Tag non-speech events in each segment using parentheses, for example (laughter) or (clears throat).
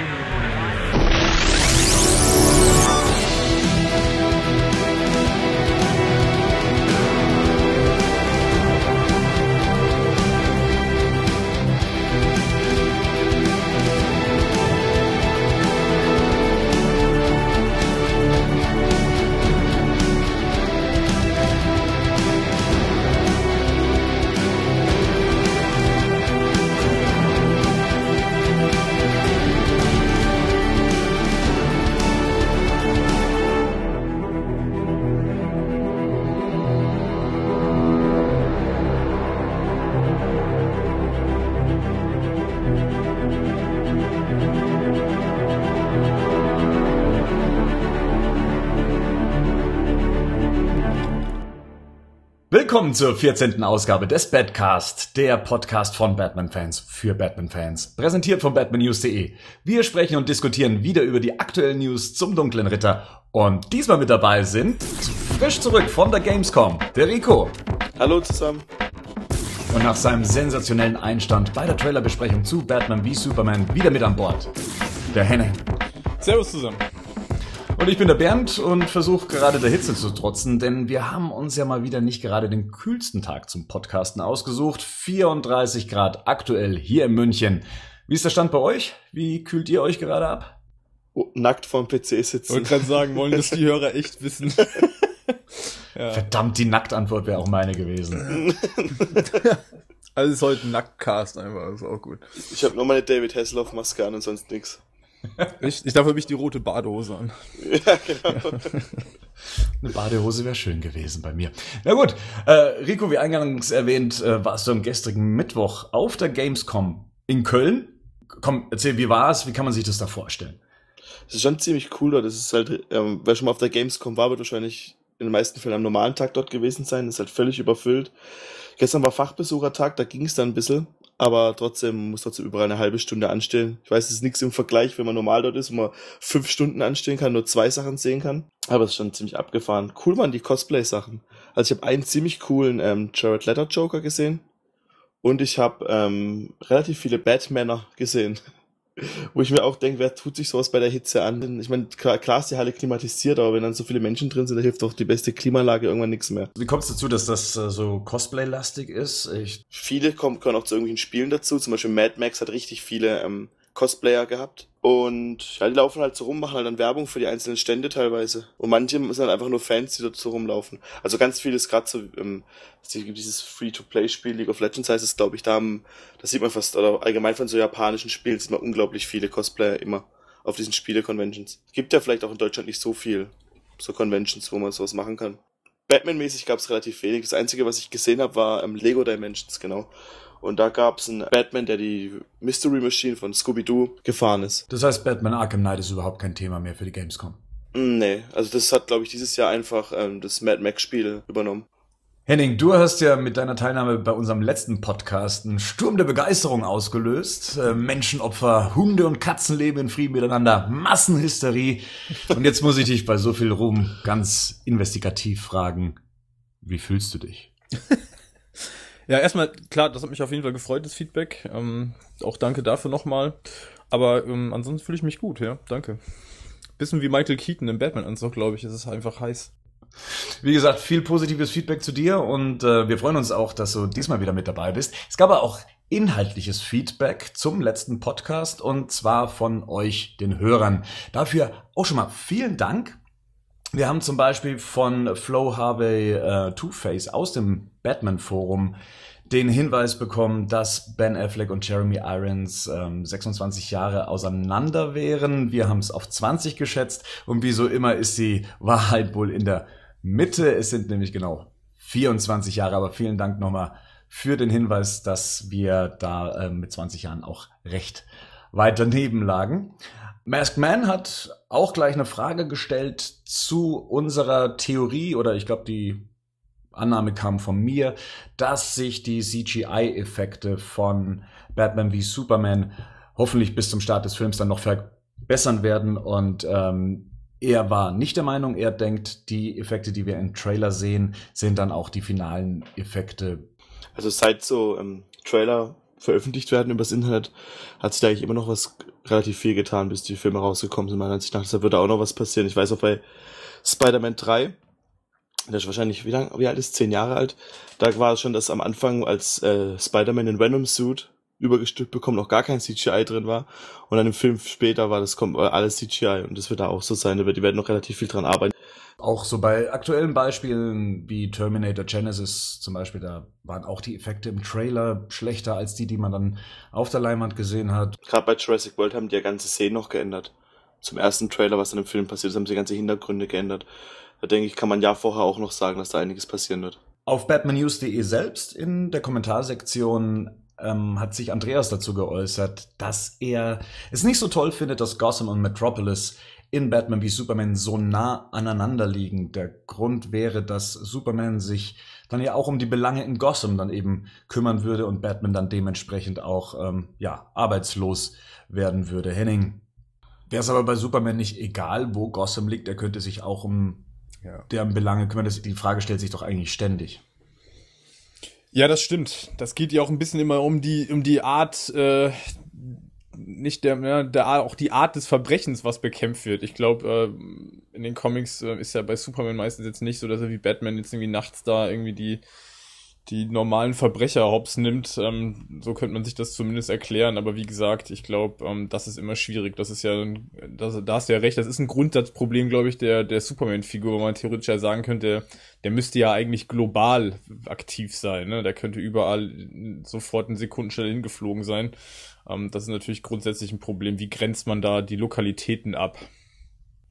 Amen. Willkommen zur 14. Ausgabe des Badcast, der Podcast von Batman-Fans für Batman-Fans, präsentiert von batmannews.de. Wir sprechen und diskutieren wieder über die aktuellen News zum Dunklen Ritter und diesmal mit dabei sind frisch zurück von der Gamescom, der Rico. Hallo zusammen. Und nach seinem sensationellen Einstand bei der Trailerbesprechung zu Batman wie Superman wieder mit an Bord, der Henne. Servus zusammen. Und ich bin der Bernd und versuche gerade der Hitze zu trotzen, denn wir haben uns ja mal wieder nicht gerade den kühlsten Tag zum Podcasten ausgesucht. 34 Grad aktuell hier in München. Wie ist der Stand bei euch? Wie kühlt ihr euch gerade ab? Oh, nackt vorm PC sitzen. Ich wollte gerade sagen, wollen das die Hörer echt wissen? (laughs) ja. Verdammt, die Nacktantwort wäre auch meine gewesen. also ist heute ein Nacktcast einfach, ist auch gut. Ich habe nur meine David Hasselhoff Maske an und sonst nix. Ich, ich darf für mich die rote Badehose an. (laughs) Ja, genau. Eine Badehose wäre schön gewesen bei mir. Na gut, äh, Rico, wie eingangs erwähnt, äh, warst du am gestrigen Mittwoch auf der Gamescom in Köln. Komm, erzähl, wie war es? Wie kann man sich das da vorstellen? Es ist schon ziemlich cool dort. Das ist halt, ähm, wer schon mal auf der Gamescom war, wird wahrscheinlich in den meisten Fällen am normalen Tag dort gewesen sein. Das ist halt völlig überfüllt. Gestern war Fachbesuchertag, da ging es dann ein bisschen aber trotzdem muss trotzdem überall eine halbe Stunde anstehen. Ich weiß, es ist nichts im Vergleich, wenn man normal dort ist, wo man fünf Stunden anstehen kann, nur zwei Sachen sehen kann. Aber es ist schon ziemlich abgefahren. Cool waren die Cosplay-Sachen. Also ich habe einen ziemlich coolen ähm, Jared Letter Joker gesehen und ich habe ähm, relativ viele Batmaner gesehen. Wo ich mir auch denke, wer tut sich sowas bei der Hitze an? Ich meine, klar, klar ist die Halle klimatisiert, aber wenn dann so viele Menschen drin sind, da hilft doch die beste Klimalage irgendwann nichts mehr. Wie kommt es dazu, dass das äh, so Cosplay-lastig ist? Ich viele kommen, können auch zu irgendwelchen Spielen dazu. Zum Beispiel Mad Max hat richtig viele ähm, Cosplayer gehabt. Und ja, die laufen halt so rum, machen halt dann Werbung für die einzelnen Stände teilweise. Und manche sind halt einfach nur Fans, die dort so rumlaufen. Also ganz viel ist gerade so, ähm, dieses Free-to-Play-Spiel, League of Legends heißt es, glaube ich, da haben, das sieht man fast, oder allgemein von so japanischen Spielen sieht man unglaublich viele Cosplayer immer auf diesen Spiele-Conventions. Gibt ja vielleicht auch in Deutschland nicht so viel, so Conventions, wo man sowas machen kann. Batman-mäßig gab es relativ wenig. Das Einzige, was ich gesehen habe, war ähm, Lego Dimensions, genau. Und da gab es einen Batman, der die Mystery Machine von Scooby-Doo gefahren ist. Das heißt, Batman Arkham Knight ist überhaupt kein Thema mehr für die Gamescom. Mm, nee, also das hat, glaube ich, dieses Jahr einfach ähm, das Mad Max-Spiel übernommen. Henning, du hast ja mit deiner Teilnahme bei unserem letzten Podcast einen Sturm der Begeisterung ausgelöst. Äh, Menschenopfer, Hunde und Katzen leben in Frieden miteinander, Massenhysterie. Und jetzt muss ich dich bei so viel Ruhm ganz investigativ fragen, wie fühlst du dich? (laughs) Ja, erstmal, klar, das hat mich auf jeden Fall gefreut, das Feedback. Ähm, auch danke dafür nochmal. Aber ähm, ansonsten fühle ich mich gut, ja, danke. Bisschen wie Michael Keaton im Batman-Anzug, glaube ich, es ist einfach heiß. Wie gesagt, viel positives Feedback zu dir und äh, wir freuen uns auch, dass du diesmal wieder mit dabei bist. Es gab aber auch inhaltliches Feedback zum letzten Podcast und zwar von euch, den Hörern. Dafür auch schon mal vielen Dank. Wir haben zum Beispiel von Flo Harvey äh, Two-Face aus dem Batman-Forum den Hinweis bekommen, dass Ben Affleck und Jeremy Irons ähm, 26 Jahre auseinander wären. Wir haben es auf 20 geschätzt und wie so immer ist die Wahrheit wohl in der Mitte. Es sind nämlich genau 24 Jahre, aber vielen Dank nochmal für den Hinweis, dass wir da äh, mit 20 Jahren auch recht weit daneben lagen. Masked Man hat auch gleich eine Frage gestellt zu unserer Theorie oder ich glaube die Annahme kam von mir, dass sich die CGI-Effekte von Batman wie Superman hoffentlich bis zum Start des Films dann noch verbessern werden und ähm, er war nicht der Meinung, er denkt, die Effekte, die wir im Trailer sehen, sind dann auch die finalen Effekte. Also seit so ähm, Trailer veröffentlicht werden übers Internet, hat sich da eigentlich immer noch was relativ viel getan, bis die Filme rausgekommen sind. Meiner Ansicht nach, da würde auch noch was passieren. Ich weiß auch bei Spider-Man 3, der ist wahrscheinlich, wie lang, wie alt ist, zehn Jahre alt, da war es schon, dass am Anfang, als äh, Spider-Man in Venom-Suit übergestülpt bekommen, noch gar kein CGI drin war. Und dann im Film später war das kommt alles CGI und das wird da auch so sein. Die werden noch relativ viel dran arbeiten. Auch so bei aktuellen Beispielen wie Terminator Genesis zum Beispiel, da waren auch die Effekte im Trailer schlechter als die, die man dann auf der Leinwand gesehen hat. Gerade bei Jurassic World haben die ja ganze Szenen noch geändert. Zum ersten Trailer, was dann im Film passiert ist, haben sie ganze Hintergründe geändert. Da denke ich, kann man ja vorher auch noch sagen, dass da einiges passieren wird. Auf batmannews.de selbst in der Kommentarsektion ähm, hat sich Andreas dazu geäußert, dass er es nicht so toll findet, dass Gotham und Metropolis in Batman wie Superman so nah aneinander liegen. Der Grund wäre, dass Superman sich dann ja auch um die Belange in Gotham dann eben kümmern würde und Batman dann dementsprechend auch ähm, ja arbeitslos werden würde. Henning, wäre es aber bei Superman nicht egal, wo Gotham liegt, er könnte sich auch um ja. deren Belange kümmern. Das, die Frage stellt sich doch eigentlich ständig. Ja, das stimmt. Das geht ja auch ein bisschen immer um die um die Art äh, nicht der, ja, der auch die Art des Verbrechens, was bekämpft wird. Ich glaube, äh, in den Comics äh, ist ja bei Superman meistens jetzt nicht so, dass er wie Batman jetzt irgendwie nachts da irgendwie die die normalen Verbrecher hops nimmt. Ähm, so könnte man sich das zumindest erklären. Aber wie gesagt, ich glaube, ähm, das ist immer schwierig. Das ist ja, das, da hast du ja recht. Das ist ein Grundsatzproblem, glaube ich, der, der Superman-Figur, wo man theoretisch ja sagen könnte, der müsste ja eigentlich global aktiv sein. Ne? Der könnte überall sofort in Sekundenstelle hingeflogen sein. Ähm, das ist natürlich grundsätzlich ein Problem. Wie grenzt man da die Lokalitäten ab?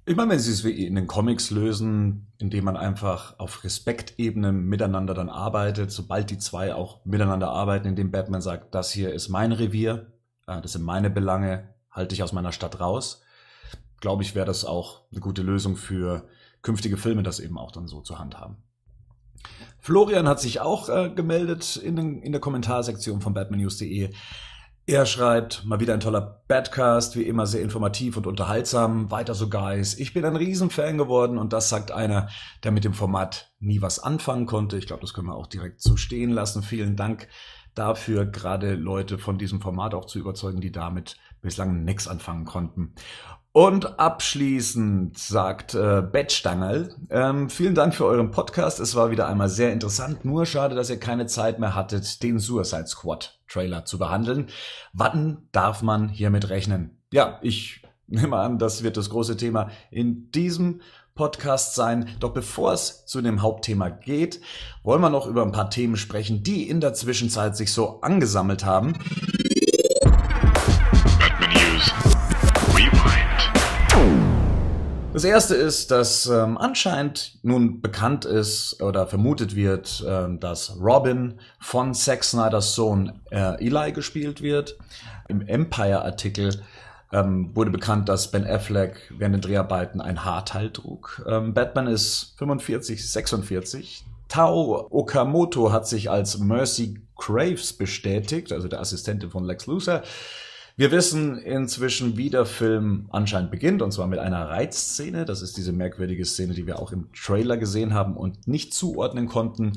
Ich meine, wenn sie es wie in den Comics lösen, indem man einfach auf Respektebene miteinander dann arbeitet, sobald die zwei auch miteinander arbeiten, indem Batman sagt, das hier ist mein Revier, äh, das sind meine Belange, halte ich aus meiner Stadt raus, glaube ich, wäre das auch eine gute Lösung für künftige Filme, das eben auch dann so zu handhaben. Florian hat sich auch äh, gemeldet in, den, in der Kommentarsektion von batmannews.de. Er schreibt, mal wieder ein toller Badcast, wie immer sehr informativ und unterhaltsam. Weiter so Guys. Ich bin ein Riesenfan geworden und das sagt einer, der mit dem Format nie was anfangen konnte. Ich glaube, das können wir auch direkt so stehen lassen. Vielen Dank dafür, gerade Leute von diesem Format auch zu überzeugen, die damit bislang nichts anfangen konnten. Und abschließend sagt äh, Bettstangel, ähm, vielen Dank für euren Podcast. Es war wieder einmal sehr interessant. Nur schade, dass ihr keine Zeit mehr hattet, den Suicide Squad Trailer zu behandeln. Wann darf man hiermit rechnen? Ja, ich nehme an, das wird das große Thema in diesem Podcast sein. Doch bevor es zu dem Hauptthema geht, wollen wir noch über ein paar Themen sprechen, die in der Zwischenzeit sich so angesammelt haben. Das erste ist, dass ähm, anscheinend nun bekannt ist oder vermutet wird, äh, dass Robin von Zack Snyders Sohn äh, Eli gespielt wird. Im Empire-Artikel ähm, wurde bekannt, dass Ben Affleck während den Dreharbeiten ein Haarteil trug. Ähm, Batman ist 45, 46. Tao Okamoto hat sich als Mercy Graves bestätigt, also der Assistentin von Lex Luthor. Wir wissen inzwischen, wie der Film anscheinend beginnt, und zwar mit einer Reizszene. Das ist diese merkwürdige Szene, die wir auch im Trailer gesehen haben und nicht zuordnen konnten.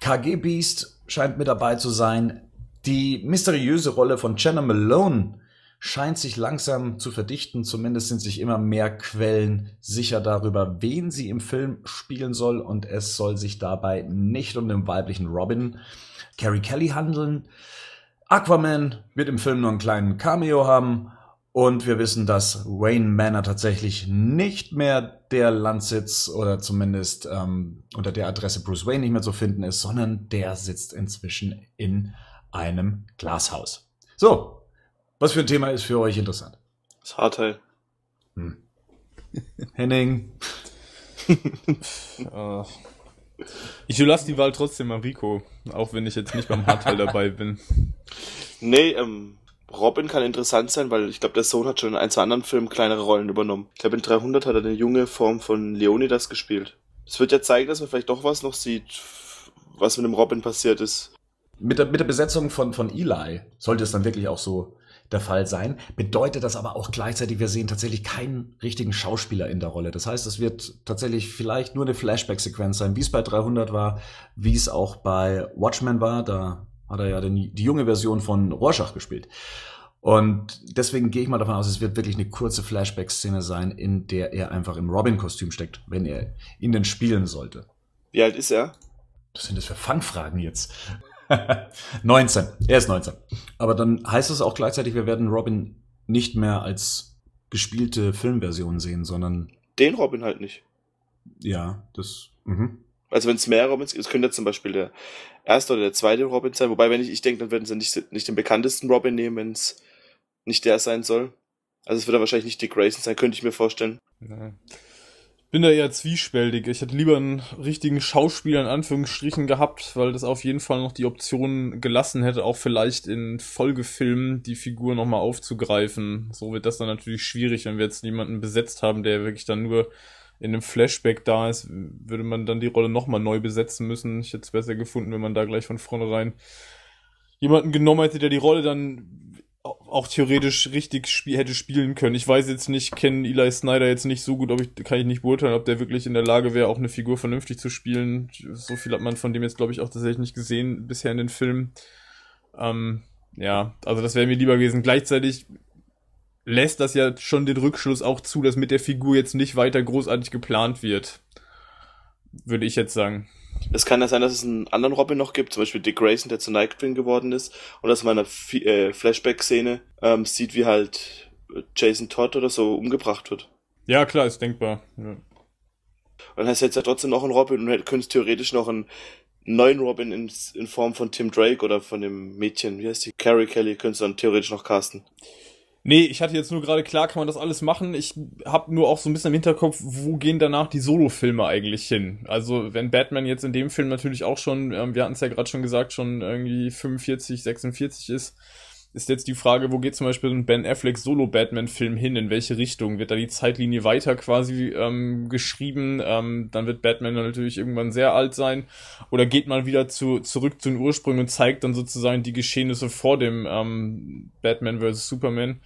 KG Beast scheint mit dabei zu sein. Die mysteriöse Rolle von Jenna Malone scheint sich langsam zu verdichten. Zumindest sind sich immer mehr Quellen sicher darüber, wen sie im Film spielen soll. Und es soll sich dabei nicht um den weiblichen Robin Carrie Kelly handeln. Aquaman wird im Film nur einen kleinen Cameo haben. Und wir wissen, dass Wayne Manor tatsächlich nicht mehr der Landsitz oder zumindest ähm, unter der Adresse Bruce Wayne nicht mehr zu finden ist, sondern der sitzt inzwischen in einem Glashaus. So, was für ein Thema ist für euch interessant? Das Haarteil. Hm. (laughs) Henning. uh, ich lasse die Wahl trotzdem an Rico, auch wenn ich jetzt nicht beim Haarteil dabei bin. Nee, ähm, Robin kann interessant sein, weil ich glaube, der Sohn hat schon in ein, zwei anderen Filmen kleinere Rollen übernommen. Ich glaube, in 300 hat er eine junge Form von Leonidas gespielt. Es wird ja zeigen, dass man vielleicht doch was noch sieht, was mit dem Robin passiert ist. Mit der, mit der Besetzung von, von Eli sollte es dann wirklich auch so der Fall sein. Bedeutet das aber auch gleichzeitig, wir sehen tatsächlich keinen richtigen Schauspieler in der Rolle. Das heißt, es wird tatsächlich vielleicht nur eine Flashback-Sequenz sein, wie es bei 300 war, wie es auch bei Watchmen war. Da hat er ja die junge Version von Rorschach gespielt. Und deswegen gehe ich mal davon aus, es wird wirklich eine kurze Flashback-Szene sein, in der er einfach im Robin-Kostüm steckt, wenn er ihn denn spielen sollte. Wie alt ist er? Was sind das für Fangfragen jetzt? (laughs) 19. Er ist 19. Aber dann heißt es auch gleichzeitig, wir werden Robin nicht mehr als gespielte Filmversion sehen, sondern. Den Robin halt nicht. Ja, das. Mhm. Also wenn es mehr Robins gibt, es könnte zum Beispiel der erste oder der zweite Robin sein. Wobei, wenn ich, ich denke, dann werden sie nicht, nicht den bekanntesten Robin nehmen, wenn es nicht der sein soll. Also es wird dann wahrscheinlich nicht Dick Grayson sein, könnte ich mir vorstellen. Ja bin da eher zwiespältig. Ich hätte lieber einen richtigen Schauspieler in Anführungsstrichen gehabt, weil das auf jeden Fall noch die Option gelassen hätte, auch vielleicht in Folgefilmen die Figur nochmal aufzugreifen. So wird das dann natürlich schwierig, wenn wir jetzt jemanden besetzt haben, der wirklich dann nur in einem Flashback da ist, würde man dann die Rolle nochmal neu besetzen müssen. Ich hätte es besser gefunden, wenn man da gleich von vornherein jemanden genommen hätte, der die Rolle dann auch theoretisch richtig spiel hätte spielen können. Ich weiß jetzt nicht, kenne Eli Snyder jetzt nicht so gut, ob ich kann ich nicht beurteilen, ob der wirklich in der Lage wäre, auch eine Figur vernünftig zu spielen. So viel hat man von dem jetzt glaube ich auch tatsächlich nicht gesehen bisher in den Filmen. Ähm, ja, also das wäre mir lieber gewesen. Gleichzeitig lässt das ja schon den Rückschluss auch zu, dass mit der Figur jetzt nicht weiter großartig geplant wird. Würde ich jetzt sagen. Es kann ja sein, dass es einen anderen Robin noch gibt, zum Beispiel Dick Grayson, der zu Nightwing geworden ist, und dass man in einer äh, Flashback-Szene ähm, sieht, wie halt Jason Todd oder so umgebracht wird. Ja, klar, ist denkbar. Ja. Und dann hast du jetzt ja trotzdem noch einen Robin und könntest theoretisch noch einen neuen Robin in, in Form von Tim Drake oder von dem Mädchen, wie heißt die? Carrie Kelly, könntest du dann theoretisch noch casten. Nee, ich hatte jetzt nur gerade klar, kann man das alles machen. Ich habe nur auch so ein bisschen im Hinterkopf, wo gehen danach die Solo-Filme eigentlich hin? Also wenn Batman jetzt in dem Film natürlich auch schon, ähm, wir hatten es ja gerade schon gesagt, schon irgendwie 45, 46 ist, ist jetzt die Frage, wo geht zum Beispiel ein Ben Affleck Solo-Batman-Film hin? In welche Richtung? Wird da die Zeitlinie weiter quasi ähm, geschrieben? Ähm, dann wird Batman natürlich irgendwann sehr alt sein. Oder geht man wieder zu, zurück zu den Ursprüngen und zeigt dann sozusagen die Geschehnisse vor dem ähm, Batman vs. Superman?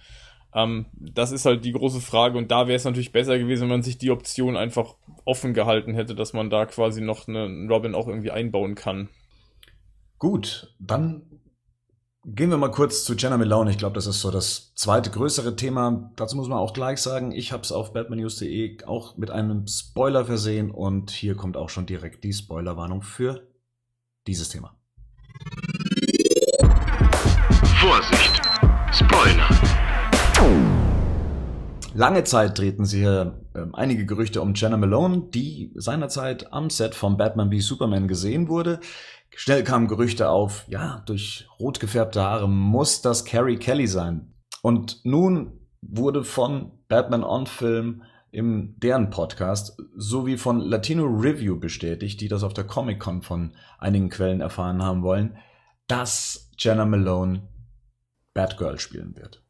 Ähm, das ist halt die große Frage und da wäre es natürlich besser gewesen, wenn man sich die Option einfach offen gehalten hätte, dass man da quasi noch einen Robin auch irgendwie einbauen kann. Gut, dann Gehen wir mal kurz zu Jenna Malone. Ich glaube, das ist so das zweite größere Thema. Dazu muss man auch gleich sagen, ich habe es auf batmannews.de auch mit einem Spoiler versehen und hier kommt auch schon direkt die Spoilerwarnung für dieses Thema. Vorsicht, Spoiler. Lange Zeit drehten sich hier äh, einige Gerüchte um Jenna Malone, die seinerzeit am Set von Batman wie Superman gesehen wurde. Schnell kamen Gerüchte auf, ja, durch rot gefärbte Haare muss das Carrie Kelly sein. Und nun wurde von Batman On Film im deren Podcast sowie von Latino Review bestätigt, die das auf der Comic Con von einigen Quellen erfahren haben wollen, dass Jenna Malone Batgirl spielen wird.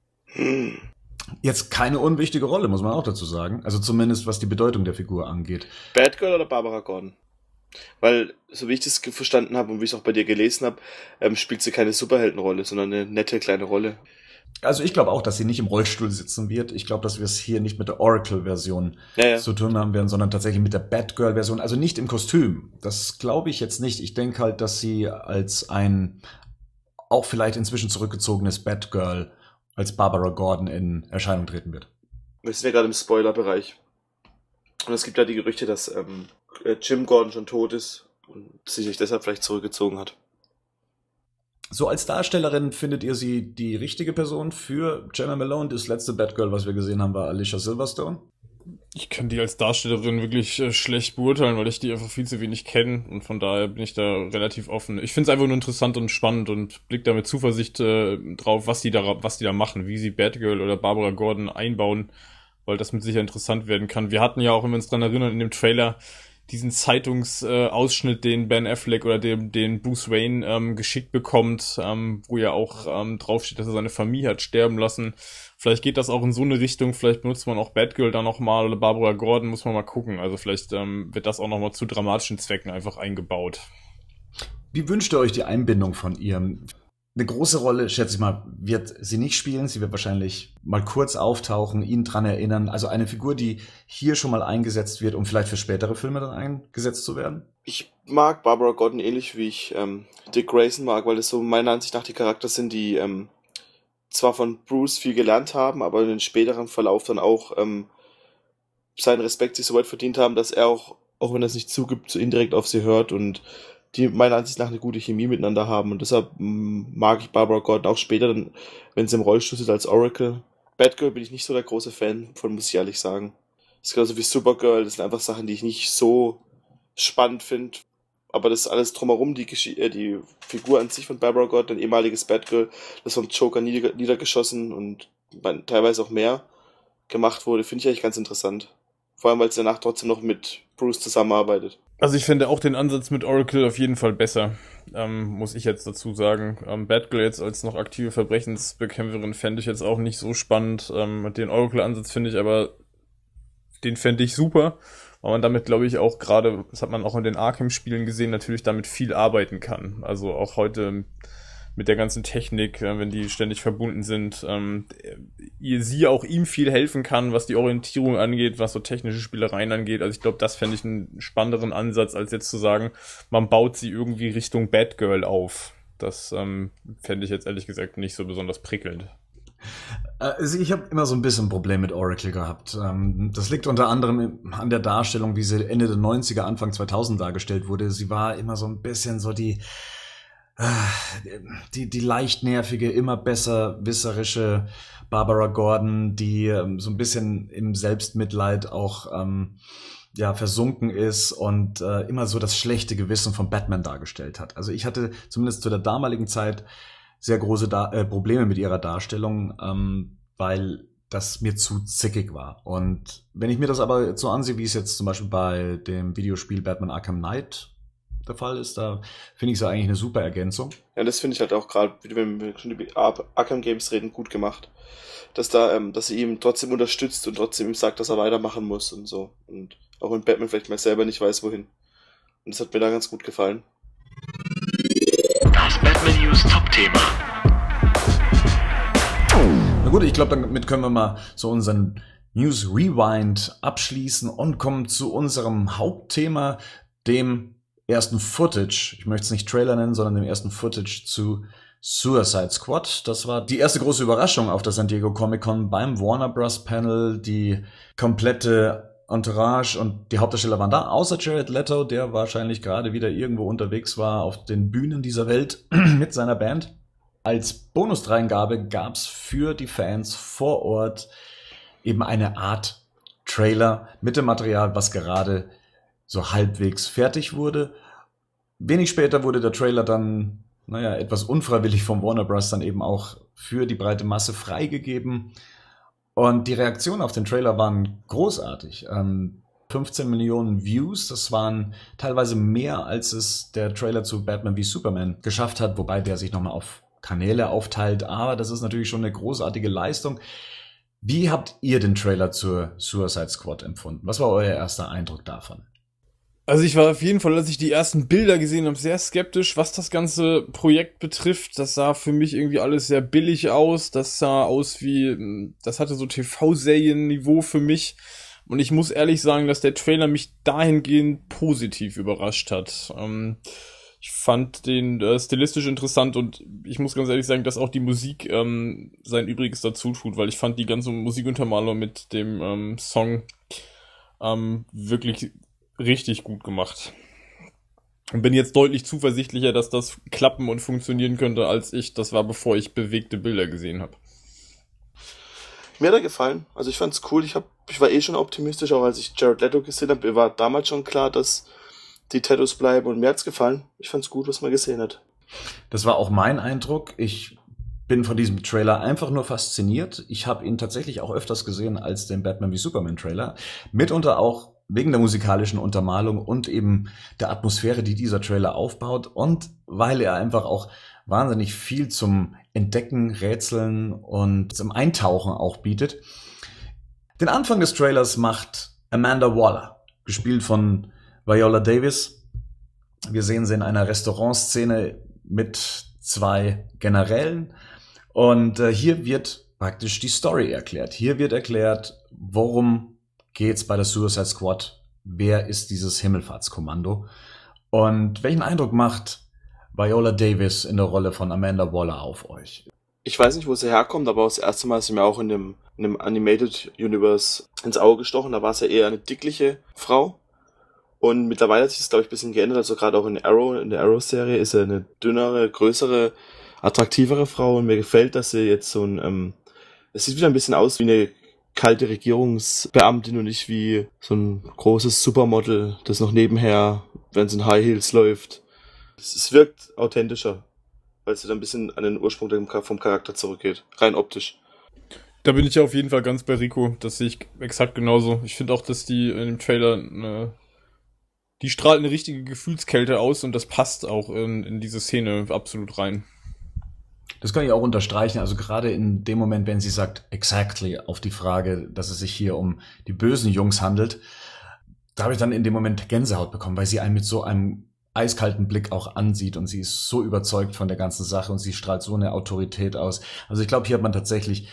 Jetzt keine unwichtige Rolle, muss man auch dazu sagen. Also zumindest was die Bedeutung der Figur angeht. Batgirl oder Barbara Gordon? Weil, so wie ich das verstanden habe und wie ich es auch bei dir gelesen habe, ähm, spielt sie keine Superheldenrolle, sondern eine nette kleine Rolle. Also ich glaube auch, dass sie nicht im Rollstuhl sitzen wird. Ich glaube, dass wir es hier nicht mit der Oracle-Version ja, ja. zu tun haben werden, sondern tatsächlich mit der Batgirl-Version. Also nicht im Kostüm. Das glaube ich jetzt nicht. Ich denke halt, dass sie als ein auch vielleicht inzwischen zurückgezogenes Batgirl als Barbara Gordon in Erscheinung treten wird. Wir sind ja gerade im Spoiler-Bereich. Und es gibt ja die Gerüchte, dass ähm, äh, Jim Gordon schon tot ist und sich deshalb vielleicht zurückgezogen hat. So als Darstellerin findet ihr sie die richtige Person für Gemma Malone? Das letzte Batgirl, was wir gesehen haben, war Alicia Silverstone. Ich kann die als Darstellerin wirklich äh, schlecht beurteilen, weil ich die einfach viel zu wenig kenne und von daher bin ich da relativ offen. Ich finde es einfach nur interessant und spannend und blick da mit Zuversicht äh, drauf, was die da was die da machen, wie sie Batgirl oder Barbara Gordon einbauen, weil das mit sicher interessant werden kann. Wir hatten ja auch, wenn wir uns dran erinnern, in dem Trailer diesen Zeitungsausschnitt, äh, den Ben Affleck oder den, den Bruce Wayne ähm, geschickt bekommt, ähm, wo ja auch ähm, draufsteht, dass er seine Familie hat sterben lassen. Vielleicht geht das auch in so eine Richtung, vielleicht benutzt man auch Batgirl da nochmal oder Barbara Gordon, muss man mal gucken. Also vielleicht ähm, wird das auch nochmal zu dramatischen Zwecken einfach eingebaut. Wie wünscht ihr euch die Einbindung von ihrem eine große Rolle, schätze ich mal, wird sie nicht spielen. Sie wird wahrscheinlich mal kurz auftauchen, ihn dran erinnern. Also eine Figur, die hier schon mal eingesetzt wird, um vielleicht für spätere Filme dann eingesetzt zu werden. Ich mag Barbara Gordon ähnlich wie ich ähm, Dick Grayson mag, weil es so meiner Ansicht nach die Charakter sind, die ähm, zwar von Bruce viel gelernt haben, aber in den späteren Verlauf dann auch ähm, seinen Respekt sich so weit verdient haben, dass er auch, auch wenn er es nicht zugibt, so indirekt auf sie hört und die meiner Ansicht nach eine gute Chemie miteinander haben. Und deshalb mm, mag ich Barbara Gordon auch später, dann, wenn sie im Rollstuhl sitzt als Oracle. Batgirl bin ich nicht so der große Fan von, muss ich ehrlich sagen. Das ist genauso wie Supergirl, das sind einfach Sachen, die ich nicht so spannend finde. Aber das alles drumherum, die, Gesch äh, die Figur an sich von Barbara Gordon, ein ehemaliges Batgirl, das vom Joker nieder niedergeschossen und teilweise auch mehr gemacht wurde, finde ich eigentlich ganz interessant. Vor allem, weil es danach trotzdem noch mit Bruce zusammenarbeitet. Also ich finde auch den Ansatz mit Oracle auf jeden Fall besser, ähm, muss ich jetzt dazu sagen. Ähm, Batgirl jetzt als noch aktive Verbrechensbekämpferin fände ich jetzt auch nicht so spannend. Ähm, den Oracle-Ansatz finde ich aber, den fände ich super, weil man damit, glaube ich, auch gerade, das hat man auch in den Arkham-Spielen gesehen, natürlich damit viel arbeiten kann. Also auch heute mit der ganzen Technik, äh, wenn die ständig verbunden sind, ähm, ihr sie auch ihm viel helfen kann, was die Orientierung angeht, was so technische Spielereien angeht. Also ich glaube, das fände ich einen spannenderen Ansatz, als jetzt zu sagen, man baut sie irgendwie Richtung Batgirl auf. Das ähm, fände ich jetzt ehrlich gesagt nicht so besonders prickelnd. Also ich habe immer so ein bisschen ein Problem mit Oracle gehabt. Ähm, das liegt unter anderem an der Darstellung, wie sie Ende der 90er, Anfang 2000 dargestellt wurde. Sie war immer so ein bisschen so die die, die leicht nervige, immer besser wisserische Barbara Gordon, die ähm, so ein bisschen im Selbstmitleid auch ähm, ja versunken ist und äh, immer so das schlechte Gewissen von Batman dargestellt hat. Also ich hatte zumindest zu der damaligen Zeit sehr große da äh, Probleme mit ihrer Darstellung, ähm, weil das mir zu zickig war. Und wenn ich mir das aber so ansehe, wie es jetzt zum Beispiel bei dem Videospiel Batman Arkham Knight der Fall ist. Da finde ich es eigentlich eine super Ergänzung. Ja, das finde ich halt auch gerade, wenn wir schon über Arkham Games reden, gut gemacht. Dass da, ähm, dass sie ihm trotzdem unterstützt und trotzdem ihm sagt, dass er weitermachen muss und so. Und auch wenn Batman vielleicht mal selber nicht weiß, wohin. Und das hat mir da ganz gut gefallen. Das Batman News Top-Thema. Na gut, ich glaube, damit können wir mal so unseren News Rewind abschließen und kommen zu unserem Hauptthema, dem ersten Footage, ich möchte es nicht Trailer nennen, sondern dem ersten Footage zu Suicide Squad. Das war die erste große Überraschung auf der San Diego Comic Con beim Warner Bros. Panel. Die komplette Entourage und die Hauptdarsteller waren da, außer Jared Leto, der wahrscheinlich gerade wieder irgendwo unterwegs war auf den Bühnen dieser Welt (clears throat) mit seiner Band. Als Bonusdreingabe gab's für die Fans vor Ort eben eine Art Trailer mit dem Material, was gerade so halbwegs fertig wurde. Wenig später wurde der Trailer dann, naja, etwas unfreiwillig vom Warner Bros. dann eben auch für die breite Masse freigegeben. Und die Reaktionen auf den Trailer waren großartig. Ähm, 15 Millionen Views, das waren teilweise mehr, als es der Trailer zu Batman wie Superman geschafft hat, wobei der sich nochmal auf Kanäle aufteilt. Aber das ist natürlich schon eine großartige Leistung. Wie habt ihr den Trailer zur Suicide Squad empfunden? Was war euer erster Eindruck davon? Also ich war auf jeden Fall, als ich die ersten Bilder gesehen habe, sehr skeptisch, was das ganze Projekt betrifft. Das sah für mich irgendwie alles sehr billig aus. Das sah aus wie, das hatte so TV-Serien-Niveau für mich. Und ich muss ehrlich sagen, dass der Trailer mich dahingehend positiv überrascht hat. Ähm, ich fand den äh, stilistisch interessant und ich muss ganz ehrlich sagen, dass auch die Musik ähm, sein Übriges dazu tut, weil ich fand die ganze Musikuntermalung mit dem ähm, Song ähm, wirklich richtig gut gemacht. Und bin jetzt deutlich zuversichtlicher, dass das klappen und funktionieren könnte, als ich. Das war, bevor ich bewegte Bilder gesehen habe. Mir hat er gefallen. Also ich fand's cool. Ich, hab, ich war eh schon optimistisch, auch als ich Jared Leto gesehen habe. Mir war damals schon klar, dass die Tattoos bleiben und mir hat's gefallen. Ich fand's gut, was man gesehen hat. Das war auch mein Eindruck. Ich bin von diesem Trailer einfach nur fasziniert. Ich habe ihn tatsächlich auch öfters gesehen als den Batman wie Superman Trailer. Mitunter auch wegen der musikalischen Untermalung und eben der Atmosphäre, die dieser Trailer aufbaut und weil er einfach auch wahnsinnig viel zum Entdecken, Rätseln und zum Eintauchen auch bietet. Den Anfang des Trailers macht Amanda Waller, gespielt von Viola Davis. Wir sehen sie in einer Restaurantszene mit zwei Generälen und äh, hier wird praktisch die Story erklärt. Hier wird erklärt, worum geht's bei der Suicide Squad? Wer ist dieses Himmelfahrtskommando? Und welchen Eindruck macht Viola Davis in der Rolle von Amanda Waller auf euch? Ich weiß nicht, wo sie herkommt, aber das erste Mal ist sie mir auch in dem, in dem Animated Universe ins Auge gestochen. Da war sie eher eine dickliche Frau. Und mittlerweile hat sich das, glaube ich, ein bisschen geändert. Also gerade auch in Arrow, in der Arrow-Serie ist er eine dünnere, größere, attraktivere Frau. Und mir gefällt, dass sie jetzt so ein, ähm, es sieht wieder ein bisschen aus wie eine kalte Regierungsbeamtin und nicht wie so ein großes Supermodel, das noch nebenher, wenn es in High Heels läuft. Es, wirkt authentischer, weil es wieder ein bisschen an den Ursprung vom Charakter zurückgeht, rein optisch. Da bin ich ja auf jeden Fall ganz bei Rico. Das sehe ich exakt genauso. Ich finde auch, dass die in dem Trailer eine, die strahlt eine richtige Gefühlskälte aus und das passt auch in, in diese Szene absolut rein. Das kann ich auch unterstreichen. Also gerade in dem Moment, wenn sie sagt, exactly, auf die Frage, dass es sich hier um die bösen Jungs handelt, da habe ich dann in dem Moment Gänsehaut bekommen, weil sie einen mit so einem eiskalten Blick auch ansieht und sie ist so überzeugt von der ganzen Sache und sie strahlt so eine Autorität aus. Also ich glaube, hier hat man tatsächlich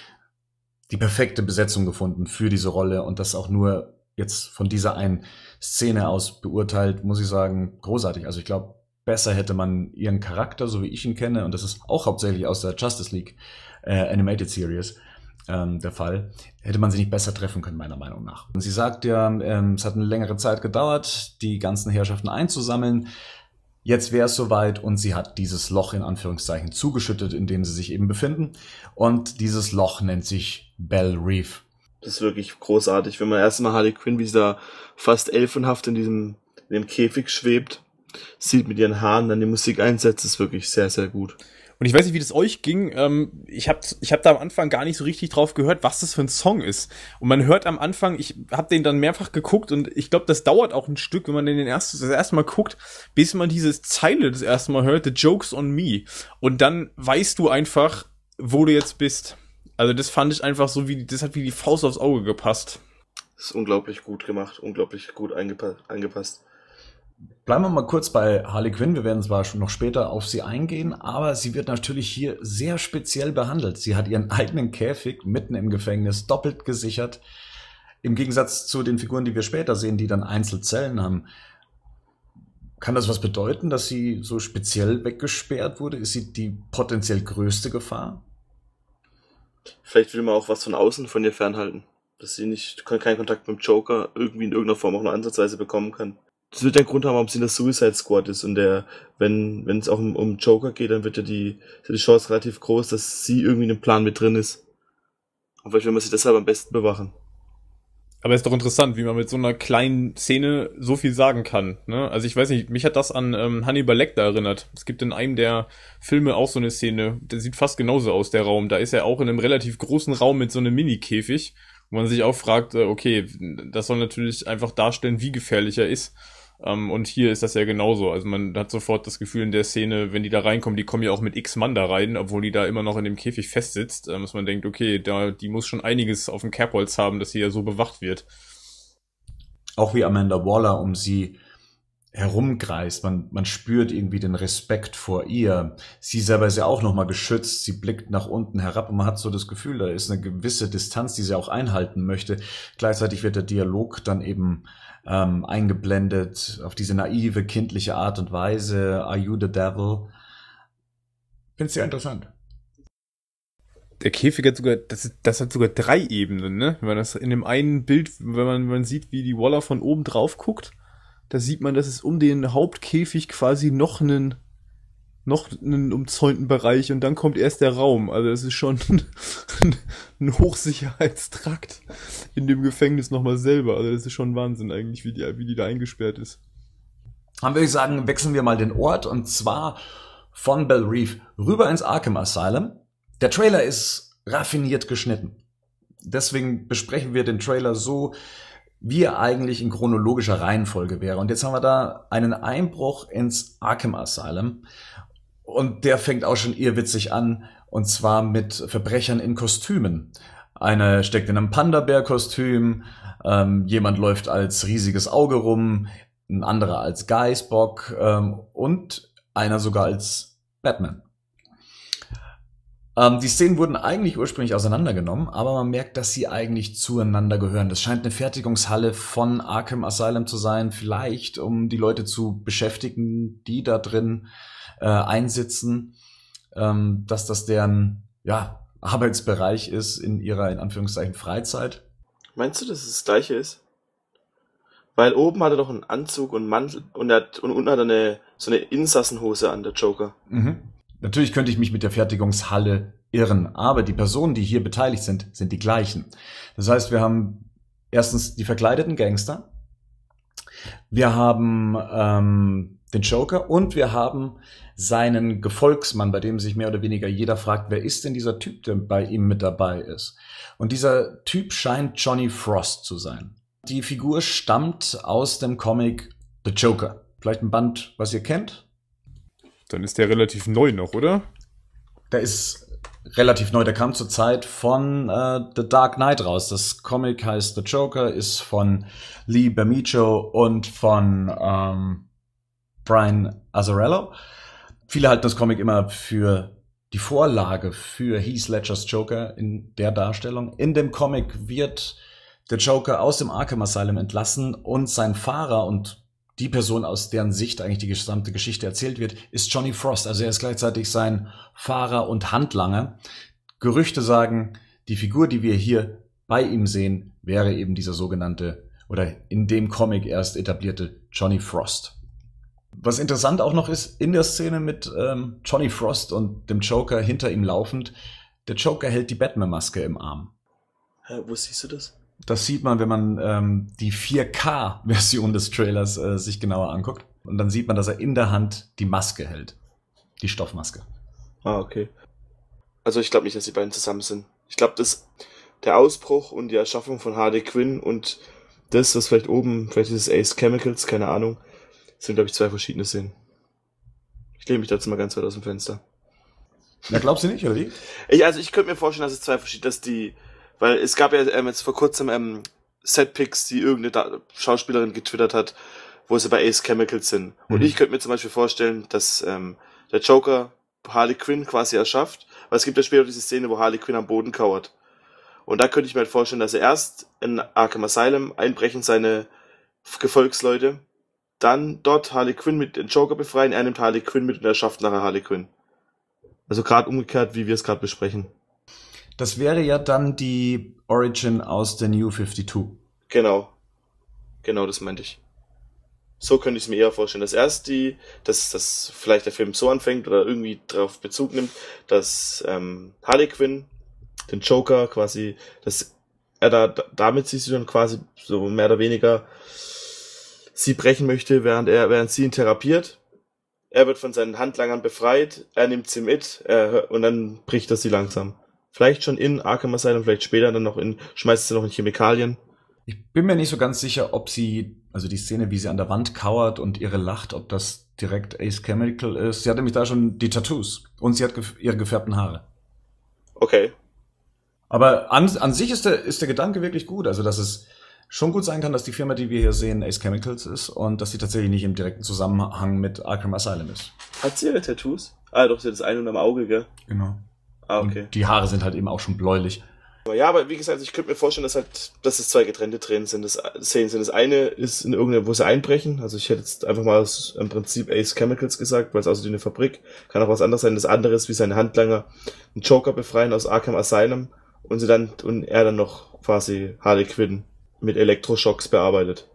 die perfekte Besetzung gefunden für diese Rolle und das auch nur jetzt von dieser einen Szene aus beurteilt, muss ich sagen, großartig. Also ich glaube, besser hätte man ihren Charakter, so wie ich ihn kenne, und das ist auch hauptsächlich aus der Justice League äh, Animated Series ähm, der Fall, hätte man sie nicht besser treffen können, meiner Meinung nach. Und sie sagt ja, ähm, es hat eine längere Zeit gedauert, die ganzen Herrschaften einzusammeln. Jetzt wäre es soweit und sie hat dieses Loch in Anführungszeichen zugeschüttet, in dem sie sich eben befinden. Und dieses Loch nennt sich Bell Reef. Das ist wirklich großartig, wenn man erstmal Harley Quinn, wie sie da fast elfenhaft in diesem in dem Käfig schwebt sieht mit ihren Haaren dann die Musik einsetzt, ist wirklich sehr, sehr gut. Und ich weiß nicht, wie das euch ging. Ähm, ich habe ich hab da am Anfang gar nicht so richtig drauf gehört, was das für ein Song ist. Und man hört am Anfang, ich habe den dann mehrfach geguckt und ich glaube, das dauert auch ein Stück, wenn man den erst, das erste Mal guckt, bis man diese Zeile das erste Mal hört, The Joke's on Me. Und dann weißt du einfach, wo du jetzt bist. Also das fand ich einfach so wie, das hat wie die Faust aufs Auge gepasst. Das ist unglaublich gut gemacht, unglaublich gut eingepasst. Bleiben wir mal kurz bei Harley Quinn. Wir werden zwar schon noch später auf sie eingehen, aber sie wird natürlich hier sehr speziell behandelt. Sie hat ihren eigenen Käfig mitten im Gefängnis doppelt gesichert. Im Gegensatz zu den Figuren, die wir später sehen, die dann Einzelzellen haben. Kann das was bedeuten, dass sie so speziell weggesperrt wurde? Ist sie die potenziell größte Gefahr? Vielleicht will man auch was von außen von ihr fernhalten. Dass sie nicht keinen Kontakt mit dem Joker irgendwie in irgendeiner Form auch nur ansatzweise bekommen kann das wird der Grund haben, warum sie in der Suicide Squad ist. Und der, wenn, wenn es auch um, um Joker geht, dann wird ja die, die Chance relativ groß, dass sie irgendwie in dem Plan mit drin ist. Und vielleicht will man sie deshalb am besten bewachen. Aber ist doch interessant, wie man mit so einer kleinen Szene so viel sagen kann. Ne? Also ich weiß nicht, mich hat das an ähm, Hannibal Lecter erinnert. Es gibt in einem der Filme auch so eine Szene, der sieht fast genauso aus, der Raum. Da ist er auch in einem relativ großen Raum mit so einem Mini-Käfig, wo man sich auch fragt, äh, okay, das soll natürlich einfach darstellen, wie gefährlich er ist. Ähm, und hier ist das ja genauso. Also man hat sofort das Gefühl in der Szene, wenn die da reinkommen, die kommen ja auch mit X Mann da rein, obwohl die da immer noch in dem Käfig festsitzt, ähm, dass man denkt, okay, da, die muss schon einiges auf dem Kerbholz haben, dass sie ja so bewacht wird. Auch wie Amanda Waller um sie herumkreist. Man, man spürt irgendwie den Respekt vor ihr. Sie selber ist ja auch nochmal geschützt. Sie blickt nach unten herab und man hat so das Gefühl, da ist eine gewisse Distanz, die sie auch einhalten möchte. Gleichzeitig wird der Dialog dann eben ähm, eingeblendet auf diese naive, kindliche Art und Weise. Are you the devil? Finde sehr interessant. Der Käfig hat sogar, das, das hat sogar drei Ebenen, ne? Wenn man das in dem einen Bild, wenn man, wenn man sieht, wie die Waller von oben drauf guckt, da sieht man, dass es um den Hauptkäfig quasi noch einen noch einen umzäunten Bereich und dann kommt erst der Raum. Also es ist schon (laughs) ein Hochsicherheitstrakt in dem Gefängnis nochmal selber. Also das ist schon Wahnsinn eigentlich, wie die, wie die da eingesperrt ist. Dann würde ich sagen, wechseln wir mal den Ort und zwar von Bell Reef rüber ins Arkham Asylum. Der Trailer ist raffiniert geschnitten. Deswegen besprechen wir den Trailer so, wie er eigentlich in chronologischer Reihenfolge wäre. Und jetzt haben wir da einen Einbruch ins Arkham Asylum. Und der fängt auch schon irrwitzig an, und zwar mit Verbrechern in Kostümen. Einer steckt in einem Panda-Bär-Kostüm, ähm, jemand läuft als riesiges Auge rum, ein anderer als Geißbock ähm, und einer sogar als Batman. Ähm, die Szenen wurden eigentlich ursprünglich auseinandergenommen, aber man merkt, dass sie eigentlich zueinander gehören. Das scheint eine Fertigungshalle von Arkham Asylum zu sein, vielleicht um die Leute zu beschäftigen, die da drin äh, einsitzen, ähm, dass das deren ja, Arbeitsbereich ist in ihrer, in Anführungszeichen, Freizeit. Meinst du, dass es das gleiche ist? Weil oben hat er doch einen Anzug und Mantel und, er hat, und unten hat er eine, so eine Insassenhose an, der Joker. Mhm. Natürlich könnte ich mich mit der Fertigungshalle irren, aber die Personen, die hier beteiligt sind, sind die gleichen. Das heißt, wir haben erstens die verkleideten Gangster, wir haben ähm, den Joker und wir haben seinen Gefolgsmann, bei dem sich mehr oder weniger jeder fragt, wer ist denn dieser Typ, der bei ihm mit dabei ist? Und dieser Typ scheint Johnny Frost zu sein. Die Figur stammt aus dem Comic The Joker. Vielleicht ein Band, was ihr kennt? Dann ist der relativ neu noch, oder? Der ist relativ neu. Der kam zur Zeit von äh, The Dark Knight raus. Das Comic heißt The Joker, ist von Lee Bermicho und von ähm, Brian Azzarello. Viele halten das Comic immer für die Vorlage für Heath Ledgers Joker in der Darstellung. In dem Comic wird der Joker aus dem Arkham Asylum entlassen und sein Fahrer und die Person, aus deren Sicht eigentlich die gesamte Geschichte erzählt wird, ist Johnny Frost. Also er ist gleichzeitig sein Fahrer und Handlanger. Gerüchte sagen, die Figur, die wir hier bei ihm sehen, wäre eben dieser sogenannte oder in dem Comic erst etablierte Johnny Frost. Was interessant auch noch ist, in der Szene mit ähm, Johnny Frost und dem Joker hinter ihm laufend, der Joker hält die Batman-Maske im Arm. Hä, wo siehst du das? Das sieht man, wenn man ähm, die 4K-Version des Trailers äh, sich genauer anguckt. Und dann sieht man, dass er in der Hand die Maske hält. Die Stoffmaske. Ah, okay. Also ich glaube nicht, dass die beiden zusammen sind. Ich glaube, dass der Ausbruch und die Erschaffung von Harley Quinn und das, was vielleicht oben, vielleicht ist es Ace Chemicals, keine Ahnung, sind, glaube ich, zwei verschiedene Szenen. Ich lehne mich dazu mal ganz weit aus dem Fenster. Na, glaubst du nicht, oder wie? Ich, also ich könnte mir vorstellen, dass es zwei verschiedene, dass die, weil es gab ja ähm, jetzt vor kurzem ähm, Setpicks, die irgendeine da Schauspielerin getwittert hat, wo sie bei Ace Chemicals sind. Und Mhm. ich könnte mir zum Beispiel vorstellen, dass ähm, der Joker Harley Quinn quasi erschafft, weil es gibt ja später diese Szene, wo Harley Quinn am Boden kauert. Und da könnte ich mir halt vorstellen, dass er erst in Arkham Asylum einbrechen seine Gefolgsleute, dann dort Harley Quinn mit den Joker befreien, er nimmt Harley Quinn mit und er schafft nachher Harley Quinn. Also gerade umgekehrt, wie wir es gerade besprechen. Das wäre ja dann die Origin aus der New 52. Genau. Genau, das meinte ich. So könnte ich es mir eher vorstellen, dass erst die, dass, dass vielleicht der Film so anfängt oder irgendwie darauf Bezug nimmt, dass ähm, Harley Quinn den Joker quasi, dass er da damit sie dann quasi so mehr oder weniger sie brechen möchte, während er, während sie ihn therapiert. Er wird von seinen Handlangern befreit, er nimmt sie mit er, und dann bricht er sie langsam. Vielleicht schon in Arkham Asylum, vielleicht später dann noch in, schmeißt sie noch in Chemikalien. Ich bin mir nicht so ganz sicher, ob sie, also die Szene, wie sie an der Wand kauert und ihre lacht, ob das direkt Ace Chemical ist. Sie hat nämlich da schon die Tattoos und sie hat gef ihre gefärbten Haare. Okay. Aber an, an sich ist der, ist der Gedanke wirklich gut. Also, dass es schon gut sein kann, dass die Firma, die wir hier sehen, Ace Chemicals ist und dass sie tatsächlich nicht im direkten Zusammenhang mit Arkham Asylum ist. Hat sie ihre Tattoos? Ah, doch, sie hat das eine unterm Auge, gell? Genau. Ah, okay. Und die Haare sind halt eben auch schon bläulich. Ja, aber wie gesagt, ich könnte mir vorstellen, dass halt, dass es zwei getrennte Tränen sind. Das Szenen sind. Das eine ist in irgendeiner, wo sie einbrechen. Also ich hätte jetzt einfach mal aus, im Prinzip Ace Chemicals gesagt, weil es außerdem eine Fabrik. Kann auch was anderes sein. Das andere ist, wie seine Handlanger einen Joker befreien aus Arkham Asylum und sie dann, und er dann noch quasi Harley Quinn mit Elektroschocks bearbeitet.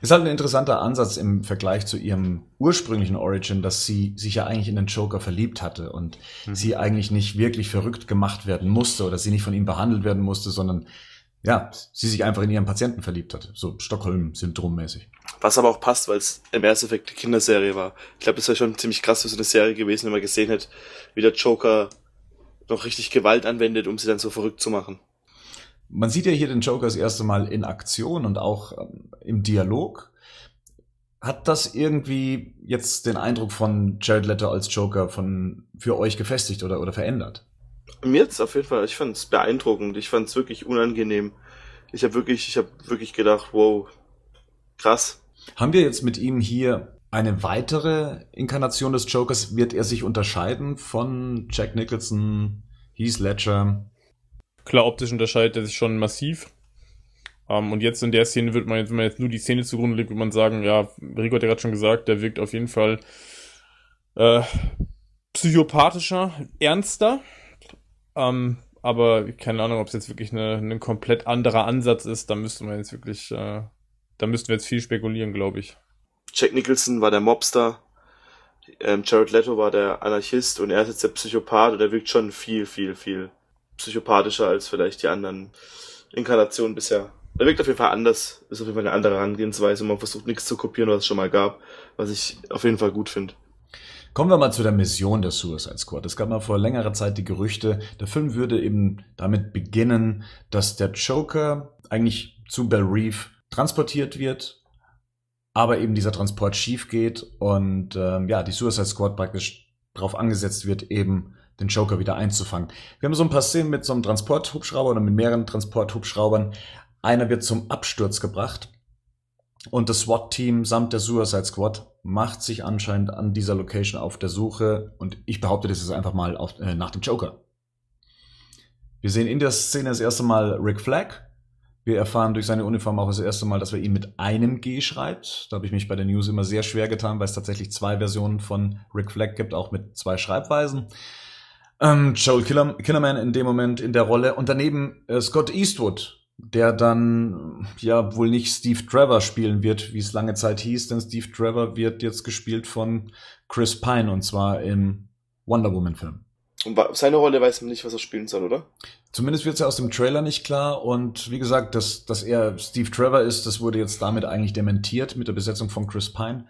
Ist halt ein interessanter Ansatz im Vergleich zu ihrem ursprünglichen Origin, dass sie sich ja eigentlich in den Joker verliebt hatte und sie eigentlich nicht wirklich verrückt gemacht werden musste oder sie nicht von ihm behandelt werden musste, sondern ja, sie sich einfach in ihren Patienten verliebt hat. So Stockholm-Syndrom-mäßig. Was aber auch passt, weil es im ersten Effekt eine Kinderserie war. Ich glaube, das wäre schon ziemlich krass für so eine Serie gewesen, wenn man gesehen hätte, wie der Joker noch richtig Gewalt anwendet, um sie dann so verrückt zu machen. Man sieht ja hier den Joker das erste Mal in Aktion und auch ähm, im Dialog. Hat das irgendwie jetzt den Eindruck von Jared Leto als Joker von für euch gefestigt oder, oder verändert? Mir jetzt auf jeden Fall, ich fand es beeindruckend, ich fand es wirklich unangenehm. Ich habe wirklich, ich habe wirklich gedacht, wow, krass. Haben wir jetzt mit ihm hier eine weitere Inkarnation des Jokers? Wird er sich unterscheiden von Jack Nicholson, Heath Ledger? Klar, optisch unterscheidet er sich schon massiv. Ähm, und jetzt in der Szene wird man wenn man jetzt nur die Szene zugrunde legt, würde man sagen, ja, Rico hat ja gerade schon gesagt, der wirkt auf jeden Fall äh, psychopathischer, ernster. Ähm, aber keine Ahnung, ob es jetzt wirklich eine, ein komplett anderer Ansatz ist. Da müsste man jetzt wirklich, äh, da müssten wir jetzt viel spekulieren, glaube ich. Jack Nicholson war der Mobster, ähm, Jared Leto war der Anarchist und er ist jetzt der Psychopath und er wirkt schon viel, viel, viel psychopathischer als vielleicht die anderen Inkarnationen bisher. Er wirkt auf jeden Fall anders, ist auf jeden Fall eine andere Herangehensweise. Man versucht nichts zu kopieren, was es schon mal gab, was ich auf jeden Fall gut finde. Kommen wir mal zu der Mission der Suicide Squad. Es gab mal vor längerer Zeit die Gerüchte, der Film würde eben damit beginnen, dass der Joker eigentlich zu Bell Reeve transportiert wird, aber eben dieser Transport schief geht und ähm, ja, die Suicide Squad praktisch darauf angesetzt wird, eben den Joker wieder einzufangen. Wir haben so ein paar Szenen mit so einem Transporthubschrauber oder mit mehreren Transporthubschraubern. Einer wird zum Absturz gebracht und das SWAT-Team samt der Suicide Squad macht sich anscheinend an dieser Location auf der Suche und ich behaupte, das ist einfach mal auf, äh, nach dem Joker. Wir sehen in der Szene das erste Mal Rick Flag. Wir erfahren durch seine Uniform auch das erste Mal, dass er ihn mit einem G schreibt. Da habe ich mich bei der News immer sehr schwer getan, weil es tatsächlich zwei Versionen von Rick Flag gibt, auch mit zwei Schreibweisen. Ähm, Joel Killer, Killerman in dem Moment in der Rolle und daneben äh, Scott Eastwood, der dann ja wohl nicht Steve Trevor spielen wird, wie es lange Zeit hieß, denn Steve Trevor wird jetzt gespielt von Chris Pine und zwar im Wonder Woman Film. Und seine Rolle weiß man nicht, was er spielen soll, oder? Zumindest wird es ja aus dem Trailer nicht klar und wie gesagt, dass, dass er Steve Trevor ist, das wurde jetzt damit eigentlich dementiert mit der Besetzung von Chris Pine.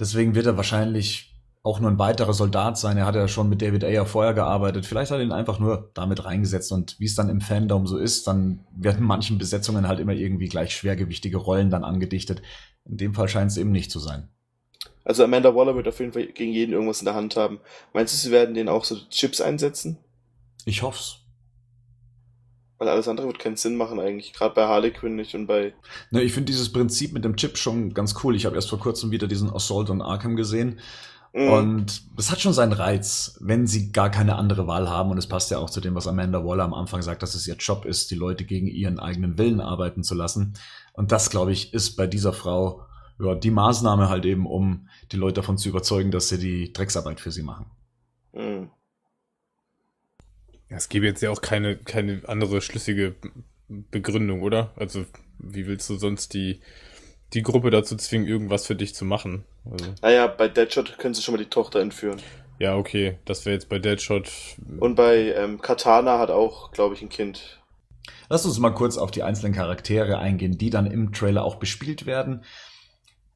Deswegen wird er wahrscheinlich auch nur ein weiterer Soldat sein. Er hat ja schon mit David Ayer vorher gearbeitet. Vielleicht hat er ihn einfach nur damit reingesetzt. Und wie es dann im Fandom so ist, dann werden (laughs) manchen Besetzungen halt immer irgendwie gleich schwergewichtige Rollen dann angedichtet. In dem Fall scheint es eben nicht zu sein. Also Amanda Waller wird auf jeden Fall gegen jeden irgendwas in der Hand haben. Meinst du, sie werden den auch so Chips einsetzen? Ich hoff's. Weil alles andere wird keinen Sinn machen eigentlich, gerade bei Harley Quinn nicht und bei... Ne, ich finde dieses Prinzip mit dem Chip schon ganz cool. Ich habe erst vor kurzem wieder diesen Assault on Arkham gesehen Mhm. Und das hat schon seinen Reiz, wenn sie gar keine andere Wahl haben. Und es passt ja auch zu dem, was Amanda Waller am Anfang sagt, dass es ihr Job ist, die Leute gegen ihren eigenen Willen arbeiten zu lassen. Und das, glaube ich, ist bei dieser Frau ja, die Maßnahme halt eben, um die Leute davon zu überzeugen, dass sie die Drecksarbeit für sie machen. Mhm. Ja, es gäbe jetzt ja auch keine, keine andere schlüssige Begründung, oder? Also, wie willst du sonst die, die Gruppe dazu zwingen, irgendwas für dich zu machen. Also. Naja, bei Deadshot können sie schon mal die Tochter entführen. Ja, okay, das wäre jetzt bei Deadshot. Und bei ähm, Katana hat auch, glaube ich, ein Kind. Lass uns mal kurz auf die einzelnen Charaktere eingehen, die dann im Trailer auch bespielt werden.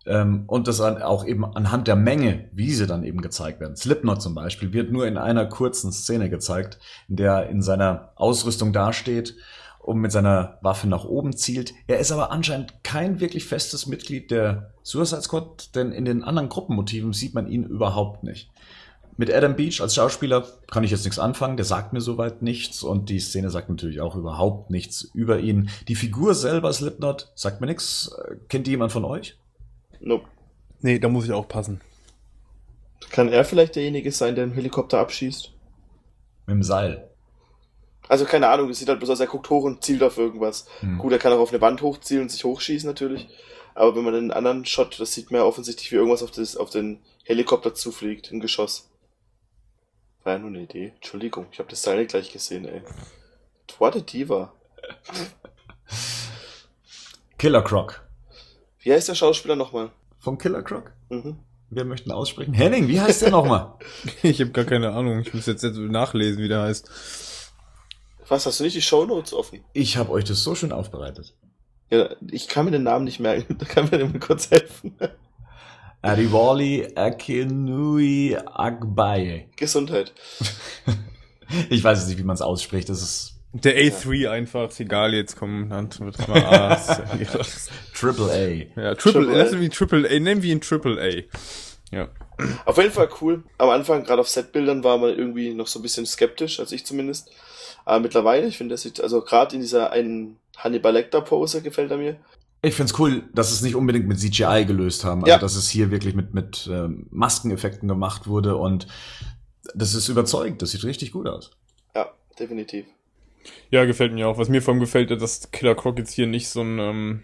Ähm, und das auch eben anhand der Menge, wie sie dann eben gezeigt werden. Slipknot zum Beispiel wird nur in einer kurzen Szene gezeigt, in der er in seiner Ausrüstung dasteht und mit seiner Waffe nach oben zielt. Er ist aber anscheinend kein wirklich festes Mitglied der Suicide Squad, denn in den anderen Gruppenmotiven sieht man ihn überhaupt nicht. Mit Adam Beach als Schauspieler kann ich jetzt nichts anfangen, der sagt mir soweit nichts und die Szene sagt natürlich auch überhaupt nichts über ihn. Die Figur selber, Slipknot, sagt mir nichts. Kennt die jemand von euch? Nope. Nee, da muss ich auch passen. Kann er vielleicht derjenige sein, der einen Helikopter abschießt? Mit dem Seil. Also keine Ahnung, das sieht halt bloß aus, er guckt hoch und zielt auf irgendwas. Hm. Gut, er kann auch auf eine Wand hochzielen und sich hochschießen natürlich. Aber wenn man einen anderen Shot, das sieht man ja offensichtlich, wie irgendwas auf, das, auf den Helikopter zufliegt, ein Geschoss. War ja nur eine Idee. Entschuldigung, ich habe das Seil nicht gleich gesehen, ey. What a Diva. Killer Croc. Wie heißt der Schauspieler nochmal? Von Killer Croc? Mhm. Wir möchten aussprechen. Henning, wie heißt der nochmal? (laughs) ich habe gar keine Ahnung. Ich muss jetzt, jetzt nachlesen, wie der heißt. Was, hast du nicht die Shownotes offen? Ich habe euch das so schön aufbereitet. Ja, ich kann mir den Namen nicht merken. (laughs) Da kann mir mal kurz helfen. Adiwali Akinui Agbaye. Gesundheit. (laughs) ich weiß jetzt nicht, wie man es ausspricht. Das ist der A3 ja. einfach, ist egal, jetzt kommen dann wird mal A. (laughs) Triple A. Ja, Triple, Triple A. Lass wie Triple A, nennen wir ihn Triple A. Ja. Auf jeden Fall cool. Am Anfang, gerade auf Setbildern, war man irgendwie noch so ein bisschen skeptisch, als ich zumindest. Aber mittlerweile, ich finde, das sieht, also gerade in dieser einen Hannibal Lecter Pose gefällt er mir. Ich find's cool, dass es nicht unbedingt mit CGI gelöst haben, also ja. dass es hier wirklich mit, mit ähm, Maskeneffekten gemacht wurde und das ist überzeugend, das sieht richtig gut aus. Ja, definitiv. Ja, gefällt mir auch. Was mir vor allem gefällt, dass Killer Croc jetzt hier nicht so ein, ähm,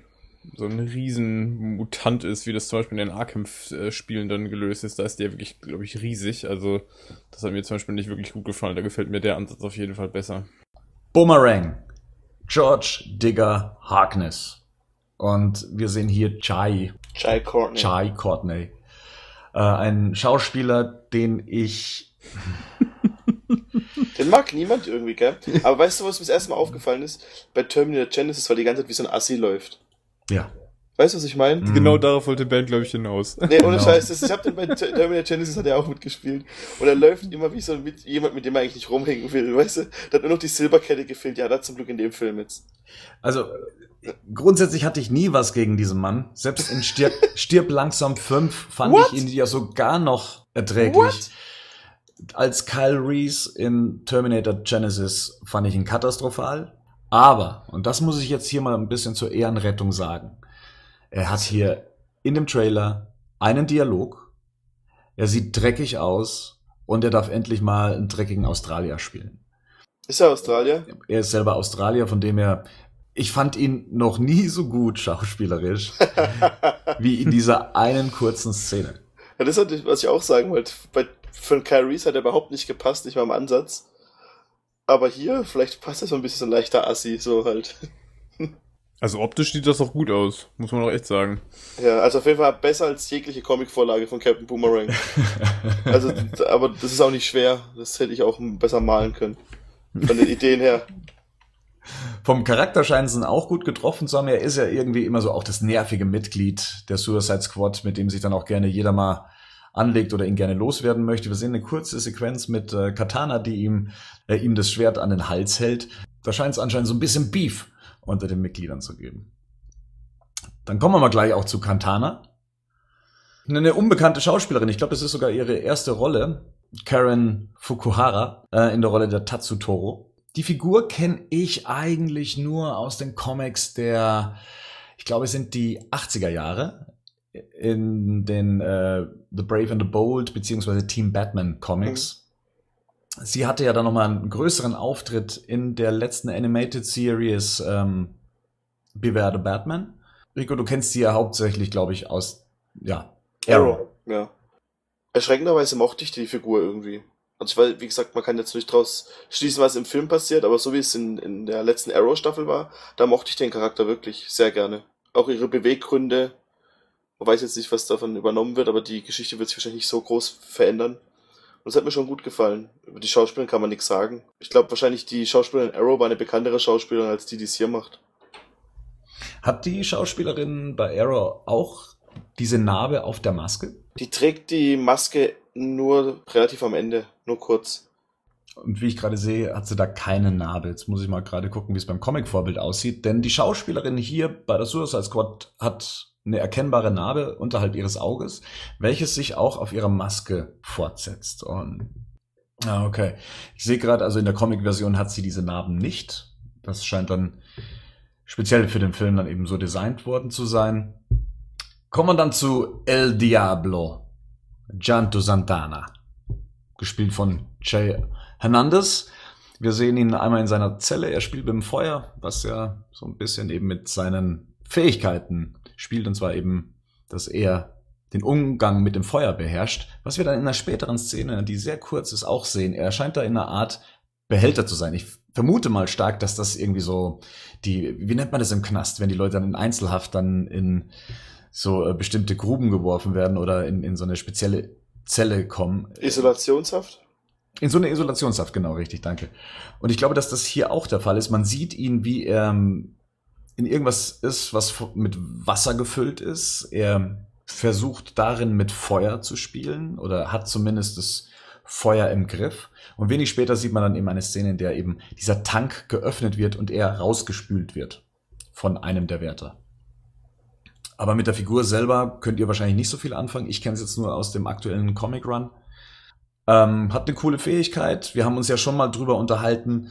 so ein Riesenmutant ist, wie das zum Beispiel in den Arkham-Spielen dann gelöst ist. Da ist der wirklich, glaube ich, riesig. Also, das hat mir zum Beispiel nicht wirklich gut gefallen. Da gefällt mir der Ansatz auf jeden Fall besser. Boomerang. George Digger Harkness. Und wir sehen hier Chai. Chai Courtney. Chai Courtney. Äh, ein Schauspieler, den ich. (laughs) Den mag niemand irgendwie, gell? Aber weißt du, was mir das erste Mal aufgefallen ist? Bei Terminator Genesis war die ganze Zeit wie so ein Assi läuft. Ja. Weißt du, was ich meine? Mhm. Genau darauf wollte Ben, glaube ich, hinaus. Nee, ohne Genau. Scheiß, das, ich hab den bei Ter- Terminator Genesis hat er auch mitgespielt. Und er läuft immer wie so mit, jemand, mit dem er eigentlich nicht rumhängen will, weißt du? Da hat nur noch die Silberkette gefehlt. Ja, das zum Glück in dem Film jetzt. Also, grundsätzlich hatte ich nie was gegen diesen Mann. Selbst in Stirb, (laughs) Stirb langsam 5 fand What? ich ihn ja sogar noch erträglich. What? Als Kyle Reese in Terminator Genesis fand ich ihn katastrophal. Aber, und das muss ich jetzt hier mal ein bisschen zur Ehrenrettung sagen, er hat hier in dem Trailer einen Dialog, er sieht dreckig aus und er darf endlich mal einen dreckigen Australier spielen. Ist er Australier? Er ist selber Australier, von dem er, ich fand ihn noch nie so gut schauspielerisch (laughs) wie in dieser einen kurzen Szene. Ja, das ist was ich auch sagen wollte. Bei, für Reese hat er überhaupt nicht gepasst, nicht mal im Ansatz. Aber hier, vielleicht passt er so ein bisschen leichter Assi, so halt. (laughs) Also optisch sieht das doch gut aus, muss man auch echt sagen. Ja, also auf jeden Fall besser als jegliche Comicvorlage von Captain Boomerang. (laughs) Also, aber das ist auch nicht schwer. Das hätte ich auch besser malen können. Von den Ideen her. Vom Charakter scheinen sie ihn auch gut getroffen zu haben. Er ist ja irgendwie immer so auch das nervige Mitglied der Suicide Squad, mit dem sich dann auch gerne jeder mal anlegt oder ihn gerne loswerden möchte. Wir sehen eine kurze Sequenz mit äh, Katana, die ihm, äh, ihm das Schwert an den Hals hält. Da scheint es anscheinend so ein bisschen Beef unter den Mitgliedern zu geben. Dann kommen wir mal gleich auch zu Katana. Eine unbekannte Schauspielerin, ich glaube, das ist sogar ihre erste Rolle, Karen Fukuhara, äh, in der Rolle der Tatsutoro. Die Figur kenne ich eigentlich nur aus den Comics der, ich glaube, es sind die 80er Jahre in den äh, The Brave and the Bold beziehungsweise Team Batman Comics. Sie hatte ja dann nochmal einen größeren Auftritt in der letzten Animated Series ähm, Beware the Batman. Rico, du kennst sie ja hauptsächlich, glaube ich, aus ja, Arrow. Ja. Erschreckenderweise mochte ich die Figur irgendwie. Also ich weiß, wie gesagt, man kann jetzt nicht draus schließen, was im Film passiert, aber so wie es in, in der letzten Arrow-Staffel war, da mochte ich den Charakter wirklich sehr gerne. Auch ihre Beweggründe. Man weiß jetzt nicht, was davon übernommen wird, aber die Geschichte wird sich wahrscheinlich nicht so groß verändern. Und es hat mir schon gut gefallen. Über die Schauspielerin kann man nichts sagen. Ich glaube wahrscheinlich die Schauspielerin in Arrow war eine bekanntere Schauspielerin, als die, die es hier macht. Hat die Schauspielerin bei Arrow auch diese Narbe auf der Maske? Die trägt die Maske nur relativ am Ende, nur kurz. Und wie ich gerade sehe, hat sie da keine Narbe. Jetzt muss ich mal gerade gucken, wie es beim Comic-Vorbild aussieht. Denn die Schauspielerin hier bei der Suicide Squad hat eine erkennbare Narbe unterhalb ihres Auges, welches sich auch auf ihrer Maske fortsetzt. Und ah, okay. Ich sehe gerade, also in der Comic-Version hat sie diese Narben nicht. Das scheint dann speziell für den Film dann eben so designt worden zu sein. Kommen wir dann zu El Diablo, Gianto Santana, gespielt von Jay Hernandez. Wir sehen ihn einmal in seiner Zelle, er spielt dem Feuer, was ja so ein bisschen eben mit seinen Fähigkeiten spielt, und zwar eben, dass er den Umgang mit dem Feuer beherrscht, was wir dann in einer späteren Szene, die sehr kurz ist, auch sehen. Er scheint da in einer Art Behälter zu sein. Ich vermute mal stark, dass das irgendwie so die, wie nennt man das im Knast, wenn die Leute dann in Einzelhaft dann in so äh, bestimmte Gruben geworfen werden oder in, in so eine spezielle Zelle kommen. Isolationshaft? In so eine Isolationshaft, genau, richtig, danke. Und ich glaube, dass das hier auch der Fall ist. Man sieht ihn, wie er ähm, in irgendwas ist, was mit Wasser gefüllt ist. Er versucht darin mit Feuer zu spielen oder hat zumindest das Feuer im Griff. Und wenig später sieht man dann eben eine Szene, in der eben dieser Tank geöffnet wird und er rausgespült wird von einem der Wärter. Aber mit der Figur selber könnt ihr wahrscheinlich nicht so viel anfangen. Ich kenne es jetzt nur aus dem aktuellen Comic Run. Ähm, hat eine coole Fähigkeit. Wir haben uns ja schon mal drüber unterhalten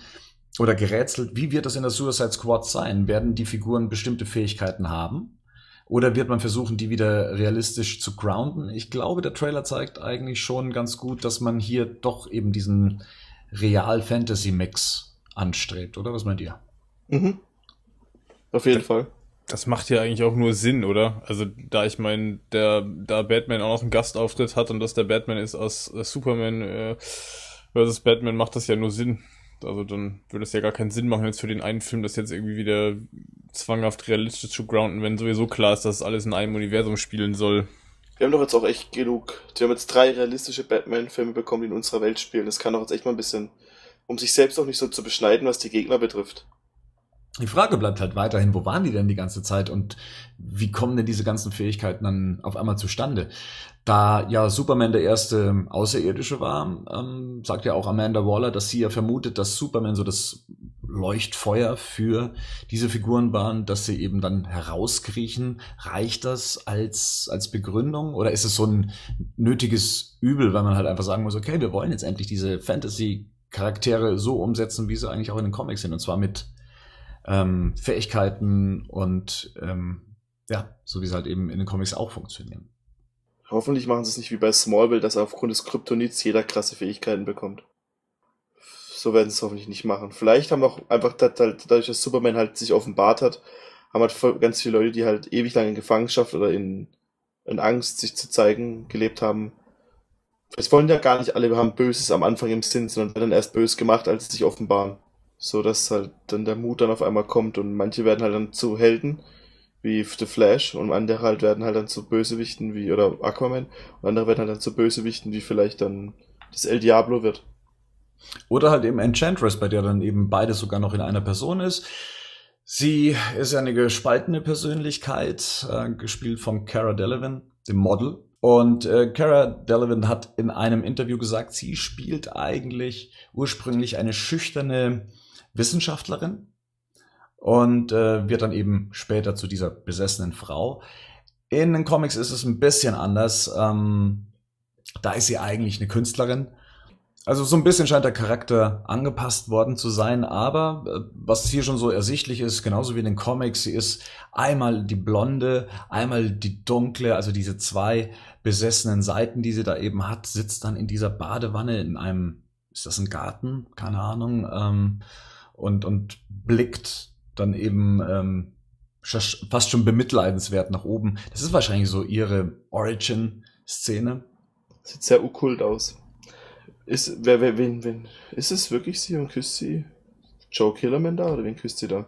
oder gerätselt, wie wird das in der Suicide Squad sein? Werden die Figuren bestimmte Fähigkeiten haben? Oder wird man versuchen, die wieder realistisch zu grounden? Ich glaube, der Trailer zeigt eigentlich schon ganz gut, dass man hier doch eben diesen Real-Fantasy-Mix anstrebt, oder? Was meint ihr? Mhm. Auf jeden Fall. Das macht ja eigentlich auch nur Sinn, oder? Also da ich meine, der da Batman auch noch einen Gastauftritt hat und dass der Batman ist aus äh, Superman äh, versus Batman, macht das ja nur Sinn. Also dann würde es ja gar keinen Sinn machen, jetzt für den einen Film das jetzt irgendwie wieder zwanghaft realistisch zu grounden, wenn sowieso klar ist, dass alles in einem Universum spielen soll. Wir haben doch jetzt auch echt genug. Wir haben jetzt drei realistische Batman-Filme bekommen, die in unserer Welt spielen. Das kann doch jetzt echt mal ein bisschen, um sich selbst auch nicht so zu beschneiden, was die Gegner betrifft. Die Frage bleibt halt weiterhin, wo waren die denn die ganze Zeit und wie kommen denn diese ganzen Fähigkeiten dann auf einmal zustande? Da ja Superman der erste Außerirdische war, ähm, sagt ja auch Amanda Waller, dass sie ja vermutet, dass Superman so das Leuchtfeuer für diese Figuren waren, dass sie eben dann herauskriechen. Reicht das als, als Begründung oder ist es so ein nötiges Übel, weil man halt einfach sagen muss, okay, wir wollen jetzt endlich diese Fantasy-Charaktere so umsetzen, wie sie eigentlich auch in den Comics sind und zwar mit ähm, Fähigkeiten und ähm, ja, so wie sie halt eben in den Comics auch funktionieren. Hoffentlich machen sie es nicht wie bei Smallville, dass aufgrund des Kryptonits jeder krasse Fähigkeiten bekommt. So werden sie es hoffentlich nicht machen. Vielleicht haben auch einfach dadurch, dass Superman halt sich offenbart hat, haben halt ganz viele Leute, die halt ewig lang in Gefangenschaft oder in, in Angst, sich zu zeigen, gelebt haben. Es wollen ja gar nicht alle haben Böses am Anfang im Sinn, sondern werden erst böse gemacht, als sie sich offenbaren so dass halt dann der Mut dann auf einmal kommt und manche werden halt dann zu Helden wie The Flash und andere halt werden halt dann zu Bösewichten wie oder Aquaman und andere werden halt dann zu Bösewichten wie vielleicht dann das El Diablo wird. Oder halt eben Enchantress, bei der dann eben beides sogar noch in einer Person ist. Sie ist ja eine gespaltene Persönlichkeit, äh, gespielt von Cara Delevingne, dem Model. Und äh, Cara Delevingne hat in einem Interview gesagt, sie spielt eigentlich ursprünglich eine schüchterne Wissenschaftlerin und äh, wird dann eben später zu dieser besessenen Frau. In den Comics ist es ein bisschen anders. Ähm, da ist sie eigentlich eine Künstlerin. Also so ein bisschen scheint der Charakter angepasst worden zu sein, aber äh, was hier schon so ersichtlich ist, genauso wie in den Comics, sie ist einmal die blonde, einmal die dunkle, also diese zwei besessenen Seiten, die sie da eben hat, sitzt dann in dieser Badewanne in einem, ist das ein Garten? Keine Ahnung. Ähm, und, und blickt dann eben ähm, fast schon bemitleidenswert nach oben. Das ist wahrscheinlich so ihre Origin-Szene. Sieht sehr okkult aus. Ist, wer, wer, wen, wen, ist es wirklich sie und küsst sie Joe Killerman da oder wen küsst sie da?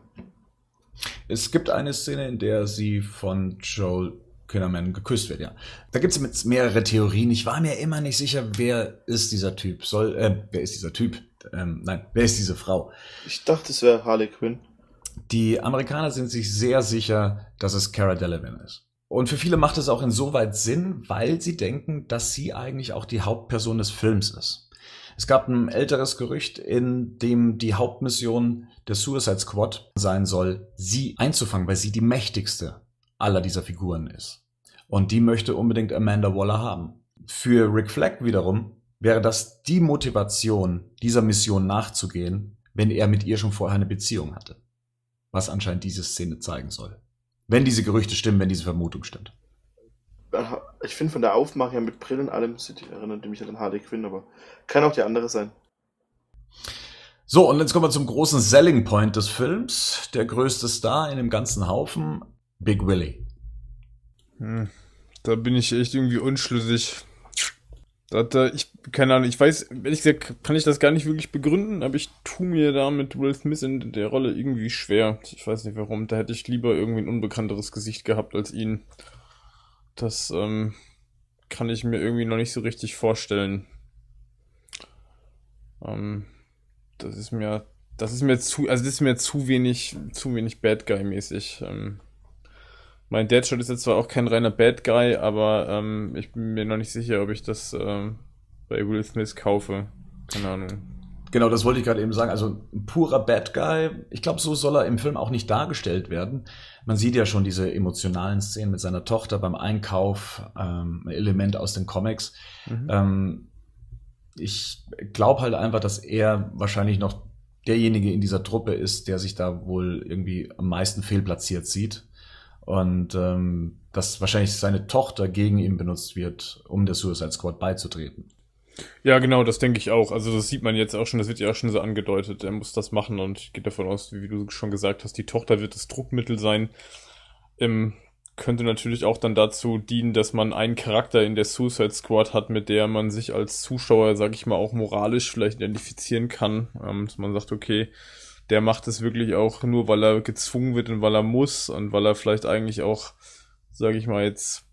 Es gibt eine Szene, in der sie von Joel Killerman geküsst wird, ja. Da gibt es mehrere Theorien. Ich war mir immer nicht sicher, wer ist dieser Typ. Soll, äh, wer ist dieser Typ? ähm, nein, wer ist diese Frau? Ich dachte, es wäre Harley Quinn. Die Amerikaner sind sich sehr sicher, dass es Cara Delevingne ist. Und für viele macht es auch insoweit Sinn, weil sie denken, dass sie eigentlich auch die Hauptperson des Films ist. Es gab ein älteres Gerücht, in dem die Hauptmission der Suicide Squad sein soll, sie einzufangen, weil sie die mächtigste aller dieser Figuren ist. Und die möchte unbedingt Amanda Waller haben. Für Rick Flag wiederum wäre das die Motivation, dieser Mission nachzugehen, wenn er mit ihr schon vorher eine Beziehung hatte. Was anscheinend diese Szene zeigen soll. Wenn diese Gerüchte stimmen, wenn diese Vermutung stimmt. Ich finde von der Aufmachung her mit Brillen allem erinnert mich an Harley Quinn, aber kann auch die andere sein. So, und jetzt kommen wir zum großen Selling Point des Films. Der größte Star in dem ganzen Haufen, Big Willie. Hm, da bin ich echt irgendwie unschlüssig. Da, ich, keine Ahnung, ich weiß, ehrlich gesagt, kann ich das gar nicht wirklich begründen, aber ich tue mir da mit Will Smith in der Rolle irgendwie schwer. Ich weiß nicht warum. Da hätte ich lieber irgendwie ein unbekannteres Gesicht gehabt als ihn. Das ähm, kann ich mir irgendwie noch nicht so richtig vorstellen. Ähm, das ist mir, das ist mir zu, also das ist mir zu wenig, zu wenig Bad Guy mäßig. Ähm, mein Deadshot ist jetzt zwar auch kein reiner Bad Guy, aber ähm, ich bin mir noch nicht sicher, ob ich das ähm, bei Will Smith kaufe. Keine Ahnung. Genau, das wollte ich gerade eben sagen. Also ein purer Bad Guy. Ich glaube, so soll er im Film auch nicht dargestellt werden. Man sieht ja schon diese emotionalen Szenen mit seiner Tochter beim Einkauf, ähm, ein Element aus den Comics. Mhm. Ähm, ich glaube halt einfach, dass er wahrscheinlich noch derjenige in dieser Truppe ist, der sich da wohl irgendwie am meisten fehlplatziert sieht und ähm, dass wahrscheinlich seine Tochter gegen ihn benutzt wird, um der Suicide Squad beizutreten. Ja, genau, das denke ich auch. Also das sieht man jetzt auch schon, das wird ja auch schon so angedeutet. Er muss das machen und ich gehe davon aus, wie du schon gesagt hast, die Tochter wird das Druckmittel sein. ähm, könnte natürlich auch dann dazu dienen, dass man einen Charakter in der Suicide Squad hat, mit der man sich als Zuschauer, sag ich mal, auch moralisch vielleicht identifizieren kann. Ähm, dass man sagt, okay, der macht es wirklich auch nur, weil er gezwungen wird und weil er muss und weil er vielleicht eigentlich auch, sag ich mal, jetzt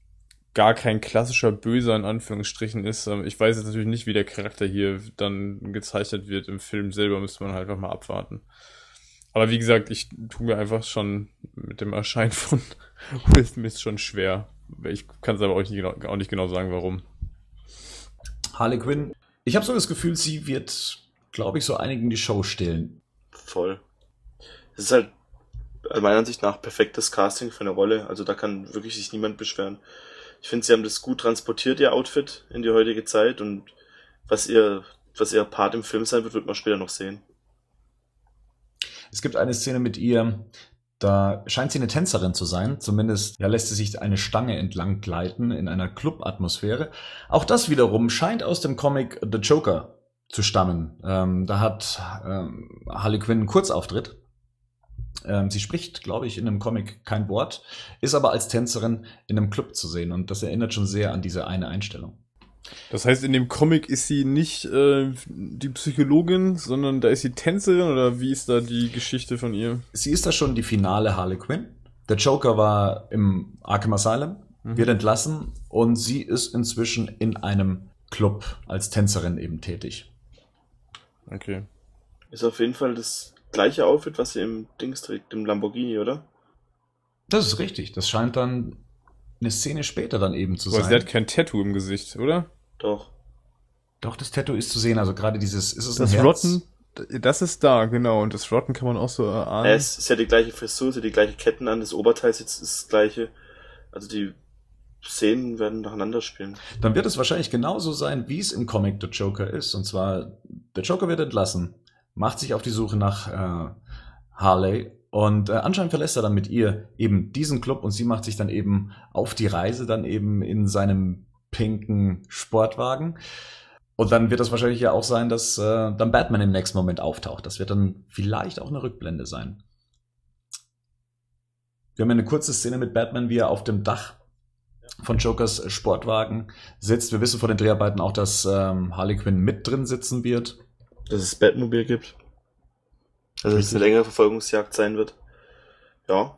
gar kein klassischer Böser in Anführungsstrichen ist. Ähm, ich weiß jetzt natürlich nicht, wie der Charakter hier dann gezeichnet wird im Film selber, müsste man halt einfach mal abwarten. Aber wie gesagt, ich tue mir einfach schon mit dem Erscheinen von (laughs) Will Smith schon schwer. Ich kann es aber auch nicht, genau, auch nicht genau sagen, warum. Harley Quinn, ich habe so das Gefühl, sie wird, glaube ich, so einigen die Show stehlen. Voll. Es ist halt meiner Ansicht nach perfektes Casting für eine Rolle. Also da kann wirklich sich niemand beschweren. Ich finde, sie haben das gut transportiert, ihr Outfit, in die heutige Zeit und was ihr, was ihr Part im Film sein wird, wird man später noch sehen. Es gibt eine Szene mit ihr, da scheint sie eine Tänzerin zu sein. Zumindest ja, lässt sie sich eine Stange entlang gleiten in einer Club-Atmosphäre. Auch das wiederum scheint aus dem Comic The Joker zu stammen. Ähm, da hat ähm, Harley Quinn einen Kurzauftritt. Ähm, sie spricht, glaube ich, in einem Comic kein Wort, ist aber als Tänzerin in einem Club zu sehen und das erinnert schon sehr an diese eine Einstellung. Das heißt, in dem Comic ist sie nicht äh, die Psychologin, sondern da ist sie Tänzerin oder wie ist da die Geschichte von ihr? Sie ist da schon die finale Harley Quinn. Der Joker war im Arkham Asylum, mhm. wird entlassen und sie ist inzwischen in einem Club als Tänzerin eben tätig. Okay. Ist auf jeden Fall das gleiche Outfit, was sie im Dings trägt, im Lamborghini, oder? Das ist richtig. Das scheint dann eine Szene später dann eben zu Aber sein. sie hat kein Tattoo im Gesicht, oder? Doch. Doch, das Tattoo ist zu sehen. Also gerade dieses, ist es das ein Herz? Rotten, das ist da, genau. Und das Rotten kann man auch so erahnen. Ja, es ist ja die gleiche Frisur, sie hat die gleiche Ketten an, das Oberteil ist jetzt das gleiche. Also die Szenen werden nacheinander spielen. Dann wird es wahrscheinlich genauso sein, wie es im Comic The Joker ist. Und zwar, der Joker wird entlassen, macht sich auf die Suche nach äh, Harley und äh, anscheinend verlässt er dann mit ihr eben diesen Club und sie macht sich dann eben auf die Reise, dann eben in seinem pinken Sportwagen. Und dann wird das wahrscheinlich ja auch sein, dass äh, dann Batman im nächsten Moment auftaucht. Das wird dann vielleicht auch eine Rückblende sein. Wir haben eine kurze Szene mit Batman, wie er auf dem Dach von Jokers Sportwagen sitzt. Wir wissen vor den Dreharbeiten auch, dass ähm, Harley Quinn mit drin sitzen wird. Dass es Batmobil gibt. Also dass es eine längere Verfolgungsjagd sein wird. Ja.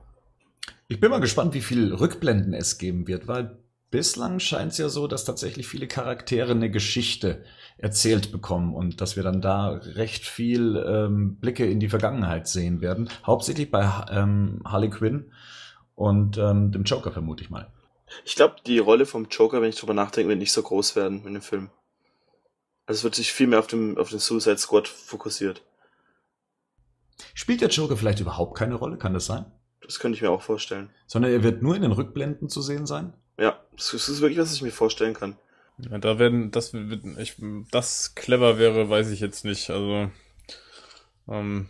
Ich bin mal gespannt, wie viel Rückblenden es geben wird, weil bislang scheint es ja so, dass tatsächlich viele Charaktere eine Geschichte erzählt bekommen und dass wir dann da recht viel ähm, Blicke in die Vergangenheit sehen werden. Hauptsächlich bei ähm, Harley Quinn und ähm, dem Joker, vermute ich mal. Ich glaube, die Rolle vom Joker, wenn ich drüber nachdenke, wird nicht so groß werden in dem Film. Also es wird sich viel mehr auf, dem, auf den Suicide Squad fokussiert. Spielt der Joker vielleicht überhaupt keine Rolle? Kann das sein? Das könnte ich mir auch vorstellen. Sondern er wird nur in den Rückblenden zu sehen sein? Ja, das ist wirklich, was ich mir vorstellen kann. Ja, da werden, das, ich, das clever wäre, weiß ich jetzt nicht. Also, ähm,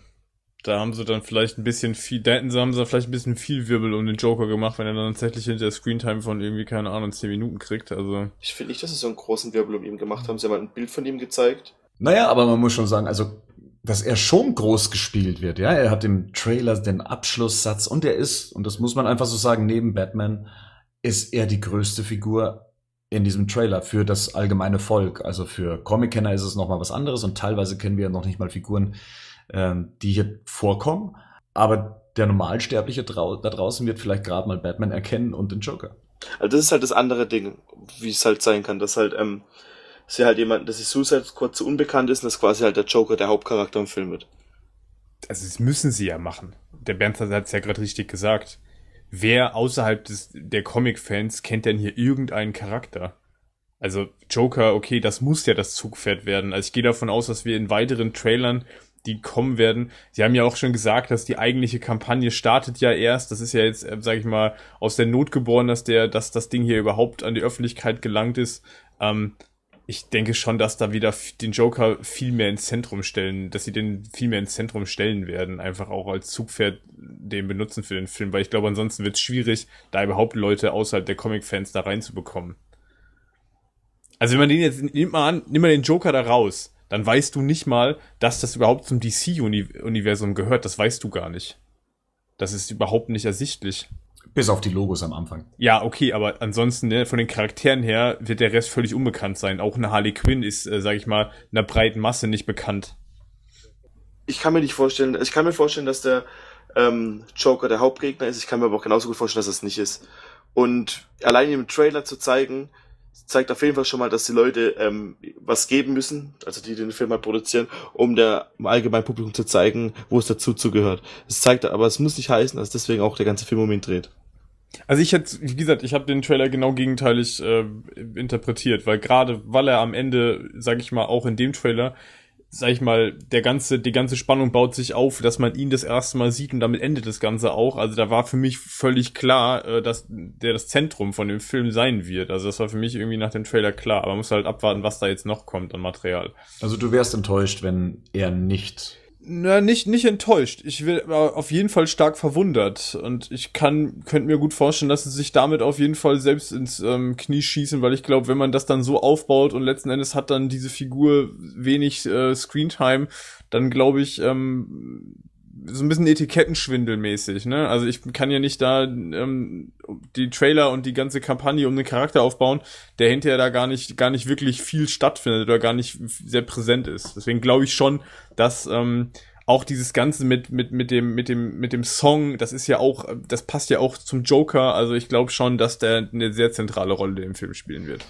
da haben sie dann vielleicht ein bisschen viel, da hätten sie, haben sie vielleicht ein bisschen viel Wirbel um den Joker gemacht, wenn er dann tatsächlich hinter der Screentime von irgendwie, keine Ahnung, 10 Minuten kriegt. Also. Ich finde nicht, dass sie so einen großen Wirbel um ihn gemacht haben. Sie haben halt ein Bild von ihm gezeigt. Naja, aber man muss schon sagen, also, dass er schon groß gespielt wird, ja. Er hat im Trailer den Abschlusssatz und er ist, und das muss man einfach so sagen, neben Batman ist er die größte Figur in diesem Trailer für das allgemeine Volk. Also für Comic-Kenner ist es nochmal was anderes und teilweise kennen wir noch nicht mal Figuren, ähm, die hier vorkommen. Aber der Normalsterbliche da draußen wird vielleicht gerade mal Batman erkennen und den Joker. Also das ist halt das andere Ding, wie es halt sein kann, dass halt, ähm, sie halt jemand, dass die Suicide Squad zu unbekannt ist und dass quasi halt der Joker der Hauptcharakter im Film wird. Also das müssen sie ja machen. Der Bernd hat es ja gerade richtig gesagt. Wer außerhalb des, der Comic-Fans kennt denn hier irgendeinen Charakter? Also Joker, okay, das muss ja das Zugpferd werden. Also ich gehe davon aus, dass wir in weiteren Trailern, die kommen werden. Sie haben ja auch schon gesagt, dass die eigentliche Kampagne startet ja erst. Das ist ja jetzt, äh, sage ich mal, aus der Not geboren, dass der, dass das Ding hier überhaupt an die Öffentlichkeit gelangt ist. Ähm, ich denke schon, dass da wieder den Joker viel mehr ins Zentrum stellen, dass sie den viel mehr ins Zentrum stellen werden, einfach auch als Zugpferd den benutzen für den Film, weil ich glaube, ansonsten wird es schwierig, da überhaupt Leute außerhalb der Comic-Fans da reinzubekommen. Also wenn man den jetzt, nimm mal an, nimm mal den Joker da raus, dann weißt du nicht mal, dass das überhaupt zum DC-Universum gehört, das weißt du gar nicht. Das ist überhaupt nicht ersichtlich. Bis auf die Logos am Anfang. Ja, okay, aber ansonsten ne, von den Charakteren her wird der Rest völlig unbekannt sein. Auch eine Harley Quinn ist, äh, sag ich mal, einer breiten Masse nicht bekannt. Ich kann mir nicht vorstellen, ich kann mir vorstellen, dass der ähm, Joker der Hauptgegner ist. Ich kann mir aber auch genauso gut vorstellen, dass es nicht ist. Und allein im Trailer zu zeigen, zeigt auf jeden Fall schon mal, dass die Leute ähm, was geben müssen, also die den Film halt produzieren, um der um allgemeinen Publikum zu zeigen, wo es dazu zugehört. Es zeigt, aber es muss nicht heißen, dass deswegen auch der ganze Film um ihn dreht. Also ich hätte, wie gesagt, ich habe den Trailer genau gegenteilig äh, interpretiert, weil gerade, weil er am Ende, sage ich mal, auch in dem Trailer sag ich mal, der ganze, die ganze Spannung baut sich auf, dass man ihn das erste Mal sieht und damit endet das Ganze auch. Also da war für mich völlig klar, äh, dass der das Zentrum von dem Film sein wird. Also das war für mich irgendwie nach dem Trailer klar. Aber man muss halt abwarten, was da jetzt noch kommt an Material. Also du wärst enttäuscht, wenn er nicht na, nicht, nicht enttäuscht. Ich will auf jeden Fall stark verwundert. Und ich kann, könnte mir gut vorstellen, dass sie sich damit auf jeden Fall selbst ins ähm, Knie schießen, weil ich glaube, wenn man das dann so aufbaut und letzten Endes hat dann diese Figur wenig äh, Screentime, dann glaube ich, ähm, so ein bisschen Etikettenschwindelmäßig, ne? Also ich kann ja nicht da ähm, die Trailer und die ganze Kampagne um den Charakter aufbauen, der hinterher da gar nicht, gar nicht wirklich viel stattfindet oder gar nicht sehr präsent ist. Deswegen glaube ich schon, dass ähm, auch dieses Ganze mit, mit, mit dem, mit dem, mit dem Song, das ist ja auch, das passt ja auch zum Joker. Also ich glaube schon, dass der eine sehr zentrale Rolle im Film spielen wird.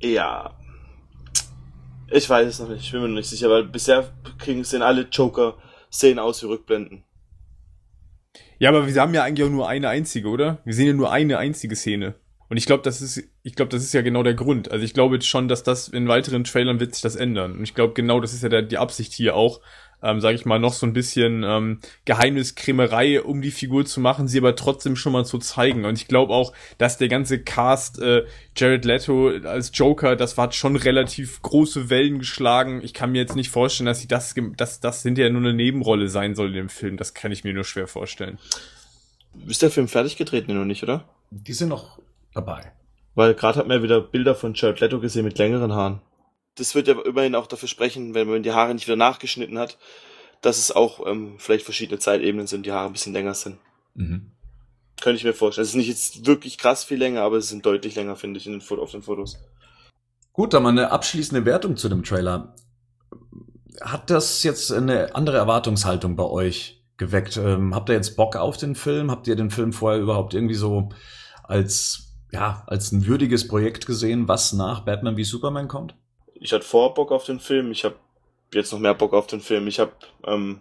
Ja, ich weiß es noch nicht, ich bin mir noch nicht sicher, weil bisher kriegen sehen alle Joker-Szenen aus wie Rückblenden. Ja, aber wir haben ja eigentlich auch nur eine einzige, oder? Wir sehen ja nur eine einzige Szene. Und ich glaube, das ist, ich glaube, das ist ja genau der Grund. Also ich glaube schon, dass das in weiteren Trailern wird sich das ändern. Und ich glaube, genau das ist ja der, die Absicht hier auch, ähm, sage ich mal, noch so ein bisschen ähm, Geheimniskrämerei um die Figur zu machen, sie aber trotzdem schon mal zu zeigen. Und ich glaube auch, dass der ganze Cast äh, Jared Leto als Joker, das war schon relativ große Wellen geschlagen. Ich kann mir jetzt nicht vorstellen, dass sie das, dass das hinterher nur eine Nebenrolle sein soll in dem Film. Das kann ich mir nur schwer vorstellen. Ist der Film fertig gedreht, noch nicht, oder? Die sind noch dabei. Weil gerade hat man ja wieder Bilder von Jared Leto gesehen mit längeren Haaren das wird ja immerhin auch dafür sprechen, wenn man die Haare nicht wieder nachgeschnitten hat, dass es auch ähm, vielleicht verschiedene Zeitebenen sind, die Haare ein bisschen länger sind. Mhm. Könnte ich mir vorstellen. Es ist nicht jetzt wirklich krass viel länger, aber es sind deutlich länger, finde ich, in den, auf den Fotos. Gut, dann mal eine abschließende Wertung zu dem Trailer. Hat das jetzt eine andere Erwartungshaltung bei euch geweckt? Ähm, habt ihr jetzt Bock auf den Film? Habt ihr den Film vorher überhaupt irgendwie so als, ja, als ein würdiges Projekt gesehen, was nach Batman wie Superman kommt? Ich hatte vor Bock auf den Film, ich habe jetzt noch mehr Bock auf den Film. Ich habe ähm,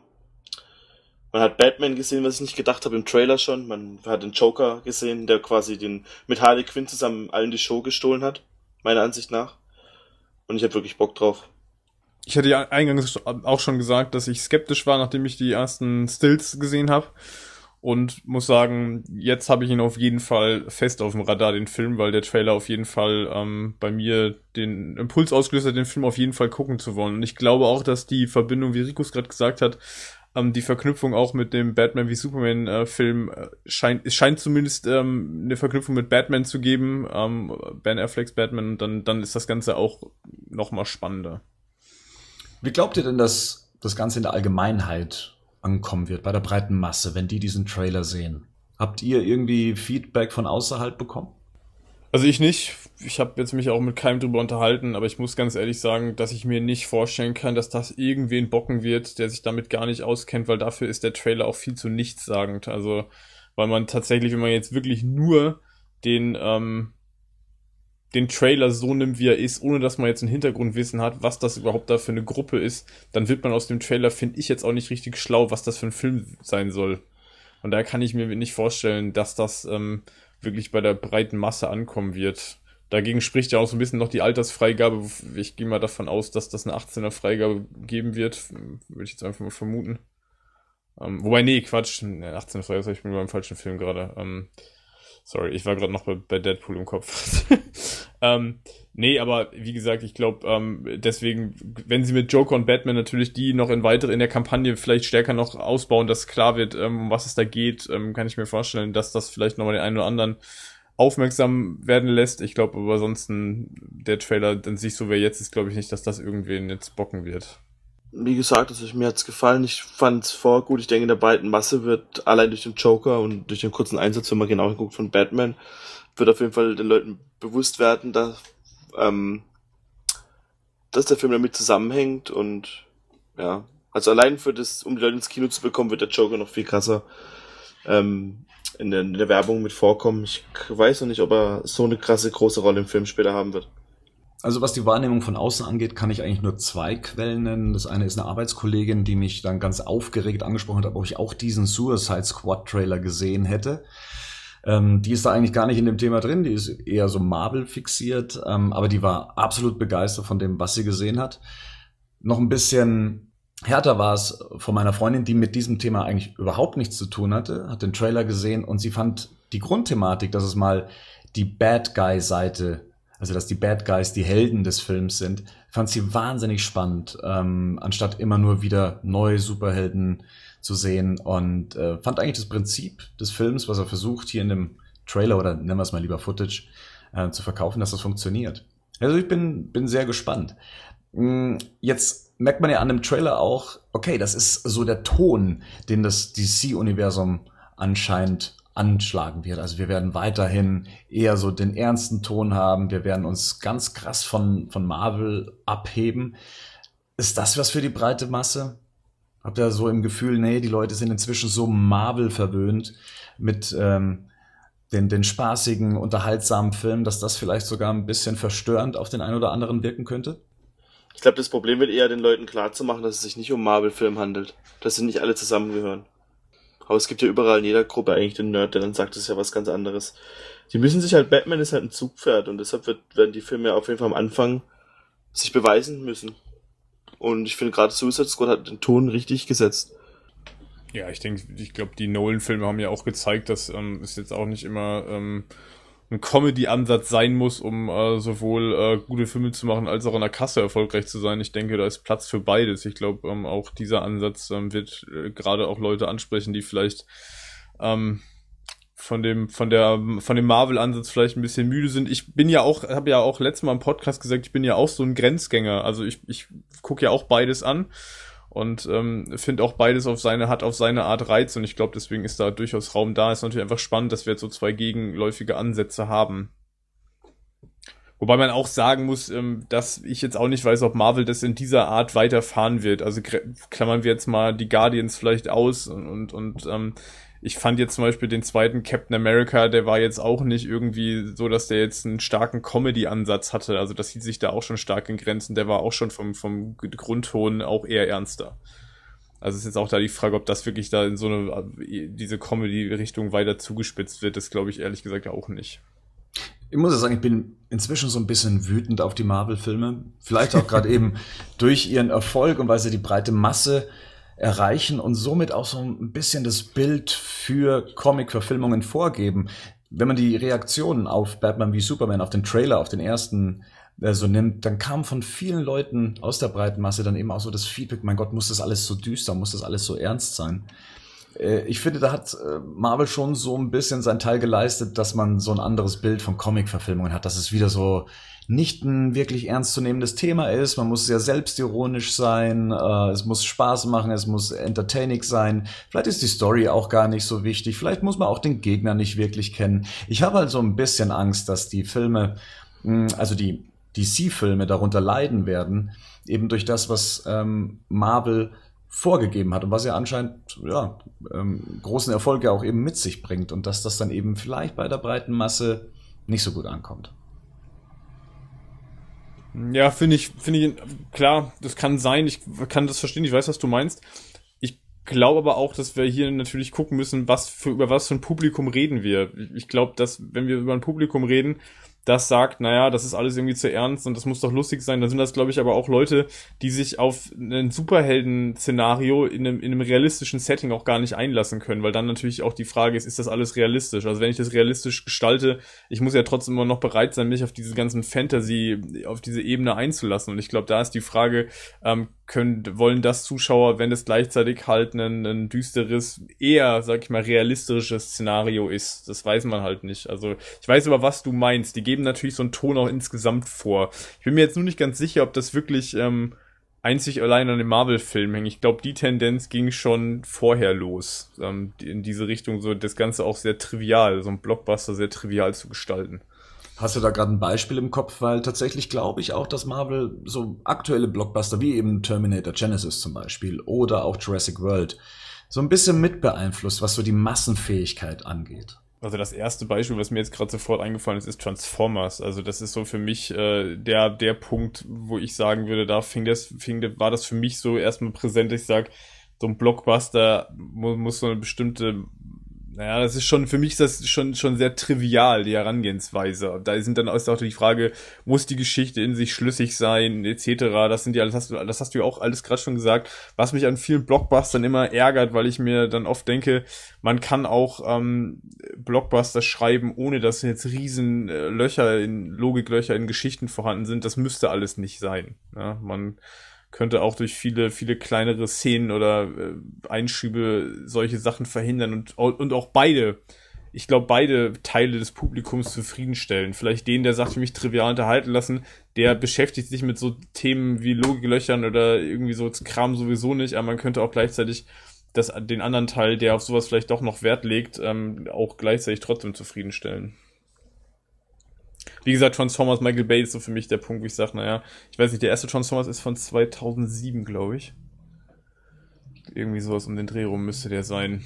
man hat Batman gesehen, was ich nicht gedacht habe im Trailer schon. Man hat den Joker gesehen, der quasi den mit Harley Quinn zusammen allen die Show gestohlen hat, meiner Ansicht nach. Und ich habe wirklich Bock drauf. Ich hatte ja eingangs auch schon gesagt, dass ich skeptisch war, nachdem ich die ersten Stills gesehen habe und muss sagen, jetzt habe ich ihn auf jeden Fall fest auf dem Radar, den Film, weil der Trailer auf jeden Fall ähm, bei mir den Impuls ausgelöst hat, den Film auf jeden Fall gucken zu wollen. Und ich glaube auch, dass die Verbindung, wie Rikus gerade gesagt hat, ähm, die Verknüpfung auch mit dem Batman wie Superman äh, Film äh, scheint, es scheint zumindest ähm, eine Verknüpfung mit Batman zu geben, ähm, Ben Afflecks Batman, und dann, dann ist das Ganze auch noch mal spannender. Wie glaubt ihr denn, dass das Ganze in der Allgemeinheit ankommen wird, bei der breiten Masse, wenn die diesen Trailer sehen. Habt ihr irgendwie Feedback von außerhalb bekommen? Also ich nicht. Ich habe jetzt mich auch mit keinem drüber unterhalten, aber ich muss ganz ehrlich sagen, dass ich mir nicht vorstellen kann, dass das irgendwen bocken wird, der sich damit gar nicht auskennt, weil dafür ist der Trailer auch viel zu nichtssagend. Also, weil man tatsächlich, wenn man jetzt wirklich nur den ähm, den Trailer so nimmt, wie er ist, ohne dass man jetzt ein Hintergrundwissen hat, was das überhaupt da für eine Gruppe ist, dann wird man aus dem Trailer, finde ich jetzt auch nicht richtig schlau, was das für ein Film sein soll. Und da kann ich mir nicht vorstellen, dass das ähm, wirklich bei der breiten Masse ankommen wird. Dagegen spricht ja auch so ein bisschen noch die Altersfreigabe. Ich gehe mal davon aus, dass das eine 18er Freigabe geben wird. Würde ich jetzt einfach mal vermuten. Ähm, wobei, nee, Quatsch. 18er Freigabe, ich bin beim falschen Film gerade. Ähm, Sorry, ich war gerade noch bei, bei, Deadpool im Kopf. (laughs) ähm, nee, aber wie gesagt, ich glaube, ähm, deswegen, wenn sie mit Joker und Batman natürlich die noch in weitere in der Kampagne vielleicht stärker noch ausbauen, dass klar wird, ähm, um was es da geht, ähm, kann ich mir vorstellen, dass das vielleicht nochmal den einen oder anderen aufmerksam werden lässt. Ich glaube aber ansonsten der Trailer an sich so wer jetzt ist, glaube ich nicht, dass das irgendwen jetzt bocken wird. Wie gesagt, also mir hat's gefallen. Ich fand's vor gut. Ich denke, in der breiten Masse wird allein durch den Joker und durch den kurzen Einsatz, wenn man genau hinguckt von Batman, wird auf jeden Fall den Leuten bewusst werden, dass, ähm, dass der Film damit zusammenhängt und ja, also allein für das, um die Leute ins Kino zu bekommen, wird der Joker noch viel krasser ähm, in, der, in der Werbung mit vorkommen. Ich weiß noch nicht, ob er so eine krasse große Rolle im Film später haben wird. Also was die Wahrnehmung von außen angeht, kann ich eigentlich nur zwei Quellen nennen. Das eine ist eine Arbeitskollegin, die mich dann ganz aufgeregt angesprochen hat, ob ich auch diesen Suicide Squad Trailer gesehen hätte. Ähm, die ist da eigentlich gar nicht in dem Thema drin, die ist eher so Marvel fixiert, ähm, aber die war absolut begeistert von dem, was sie gesehen hat. Noch ein bisschen härter war es von meiner Freundin, die mit diesem Thema eigentlich überhaupt nichts zu tun hatte, hat den Trailer gesehen und sie fand die Grundthematik, dass es mal die Bad Guy-Seite also dass die Bad Guys die Helden des Films sind, fand sie wahnsinnig spannend, ähm, anstatt immer nur wieder neue Superhelden zu sehen und äh, fand eigentlich das Prinzip des Films, was er versucht hier in dem Trailer oder nennen wir es mal lieber Footage äh, zu verkaufen, dass das funktioniert. Also ich bin, bin sehr gespannt. Mm, jetzt merkt man ja an dem Trailer auch, okay, das ist so der Ton, den das DC-Universum anscheinend anschlagen wird. Also wir werden weiterhin eher so den ernsten Ton haben. Wir werden uns ganz krass von, von Marvel abheben. Ist das was für die breite Masse? Habt ihr so im Gefühl, nee, die Leute sind inzwischen so Marvel verwöhnt mit ähm, den, den spaßigen, unterhaltsamen Filmen, dass das vielleicht sogar ein bisschen verstörend auf den einen oder anderen wirken könnte? Ich glaube, das Problem wird eher den Leuten klarzumachen, dass es sich nicht um Marvel-Film handelt, dass sie nicht alle zusammengehören. Aber es gibt ja überall in jeder Gruppe eigentlich den Nerd, der dann sagt, das ist ja was ganz anderes. Die müssen sich halt, Batman ist halt ein Zugpferd und deshalb wird, werden die Filme auf jeden Fall am Anfang sich beweisen müssen. Und ich finde gerade Suicide Squad hat den Ton richtig gesetzt. Ja, ich denke, ich glaube, die Nolan-Filme haben ja auch gezeigt, dass ähm, es jetzt auch nicht immer ähm, ein Comedy-Ansatz sein muss, um äh, sowohl äh, gute Filme zu machen, als auch an der Kasse erfolgreich zu sein. Ich denke, da ist Platz für beides. Ich glaube, ähm, auch dieser Ansatz ähm, wird äh, gerade auch Leute ansprechen, die vielleicht ähm, von dem von der von dem Marvel Ansatz vielleicht ein bisschen müde sind. Ich bin ja auch habe ja auch letztes Mal im Podcast gesagt, ich bin ja auch so ein Grenzgänger. Also ich ich gucke ja auch beides an und ähm, finde auch beides auf seine hat auf seine Art Reiz und ich glaube deswegen ist da durchaus Raum da. Ist natürlich einfach spannend dass wir jetzt so zwei gegenläufige Ansätze haben. Wobei man auch sagen muss ähm, dass ich jetzt auch nicht weiß ob Marvel das in dieser Art weiterfahren wird. Also klammern wir jetzt mal die Guardians vielleicht aus und und, und ähm, ich fand jetzt zum Beispiel den zweiten Captain America, der war jetzt auch nicht irgendwie so, dass der jetzt einen starken Comedy-Ansatz hatte. Also das hielt sich da auch schon stark in Grenzen. Der war auch schon vom, vom Grundton auch eher ernster. Also ist jetzt auch da die Frage, ob das wirklich da in so eine, diese Comedy-Richtung weiter zugespitzt wird. Das glaube ich ehrlich gesagt auch nicht. Ich muss ja sagen, ich bin inzwischen so ein bisschen wütend auf die Marvel-Filme. Vielleicht auch gerade (laughs) eben durch ihren Erfolg und weil sie die breite Masse erreichen und somit auch so ein bisschen das Bild für Comic-Verfilmungen vorgeben. Wenn man die Reaktionen auf Batman wie Superman, auf den Trailer, auf den ersten äh, so nimmt, dann kam von vielen Leuten aus der breiten Masse dann eben auch so das Feedback, mein Gott, muss das alles so düster, muss das alles so ernst sein? Äh, ich finde, da hat äh, Marvel schon so ein bisschen sein Teil geleistet, dass man so ein anderes Bild von Comic-Verfilmungen hat, dass es wieder so nicht ein wirklich ernstzunehmendes Thema ist. Man muss sehr selbstironisch sein, äh, es muss Spaß machen, es muss entertaining sein. Vielleicht ist die Story auch gar nicht so wichtig. Vielleicht muss man auch den Gegner nicht wirklich kennen. Ich habe halt so ein bisschen Angst, dass die Filme, hm, also die DC-Filme darunter leiden werden, eben durch das, was ähm, Marvel vorgegeben hat und was ja anscheinend ja, ähm, großen Erfolg auch eben mit sich bringt und dass das dann eben vielleicht bei der breiten Masse nicht so gut ankommt. Ja, finde ich, finde ich, klar, das kann sein, ich kann das verstehen, ich weiß, was du meinst. Ich glaube aber auch, dass wir hier natürlich gucken müssen, was für, über was für ein Publikum reden wir. Ich glaube, dass, wenn wir über ein Publikum reden, das sagt, naja, das ist alles irgendwie zu ernst und das muss doch lustig sein, dann sind das, glaube ich, aber auch Leute, die sich auf ein Superhelden-Szenario in einem, in einem realistischen Setting auch gar nicht einlassen können, weil dann natürlich auch die Frage ist, ist das alles realistisch? Also wenn ich das realistisch gestalte, ich muss ja trotzdem immer noch bereit sein, mich auf diese ganzen Fantasy, auf diese Ebene einzulassen und ich glaube, da ist die Frage, ähm, können, wollen das Zuschauer, wenn es gleichzeitig halt ein, ein düsteres, eher, sag ich mal, realistisches Szenario ist. Das weiß man halt nicht. Also ich weiß aber, was du meinst. Die geben natürlich so einen Ton auch insgesamt vor. Ich bin mir jetzt nur nicht ganz sicher, ob das wirklich ähm, einzig allein an den Marvel-Filmen hängen. Ich glaube, die Tendenz ging schon vorher los, ähm, in diese Richtung, so das Ganze auch sehr trivial, so ein Blockbuster sehr trivial zu gestalten. Hast du da gerade ein Beispiel im Kopf? Weil tatsächlich glaube ich auch, dass Marvel so aktuelle Blockbuster wie eben Terminator Genesis zum Beispiel oder auch Jurassic World so ein bisschen mit beeinflusst, was so die Massenfähigkeit angeht. Also das erste Beispiel, was mir jetzt gerade sofort eingefallen ist, ist Transformers. Also das ist so für mich äh, der der Punkt, wo ich sagen würde, da fing das fing war das für mich so erstmal präsent. Ich sag, so ein Blockbuster muss, muss so eine bestimmte naja, das ist schon, für mich ist das schon, schon sehr trivial, die Herangehensweise. Da sind dann auch die Frage, muss die Geschichte in sich schlüssig sein, etc. Das sind ja, das hast du, das hast du ja auch alles gerade schon gesagt, was mich an vielen Blockbustern immer ärgert, weil ich mir dann oft denke, man kann auch ähm, Blockbuster schreiben, ohne dass jetzt riesen äh, Löcher in, Logiklöcher in Geschichten vorhanden sind. Das müsste alles nicht sein. Ja, man könnte auch durch viele, viele kleinere Szenen oder äh, Einschübe solche Sachen verhindern und, und auch beide, ich glaube, beide Teile des Publikums zufriedenstellen. Vielleicht den, der sagt, ich mich trivial unterhalten lassen, der beschäftigt sich mit so Themen wie Logiklöchern oder irgendwie so Kram sowieso nicht, aber man könnte auch gleichzeitig das, den anderen Teil, der auf sowas vielleicht doch noch Wert legt, ähm, auch gleichzeitig trotzdem zufriedenstellen. Wie gesagt, Transformers Michael Bay ist so für mich der Punkt, wo ich sage, naja, ich weiß nicht, der erste Transformers ist von 2007, glaube ich. Irgendwie sowas um den Dreh rum müsste der sein.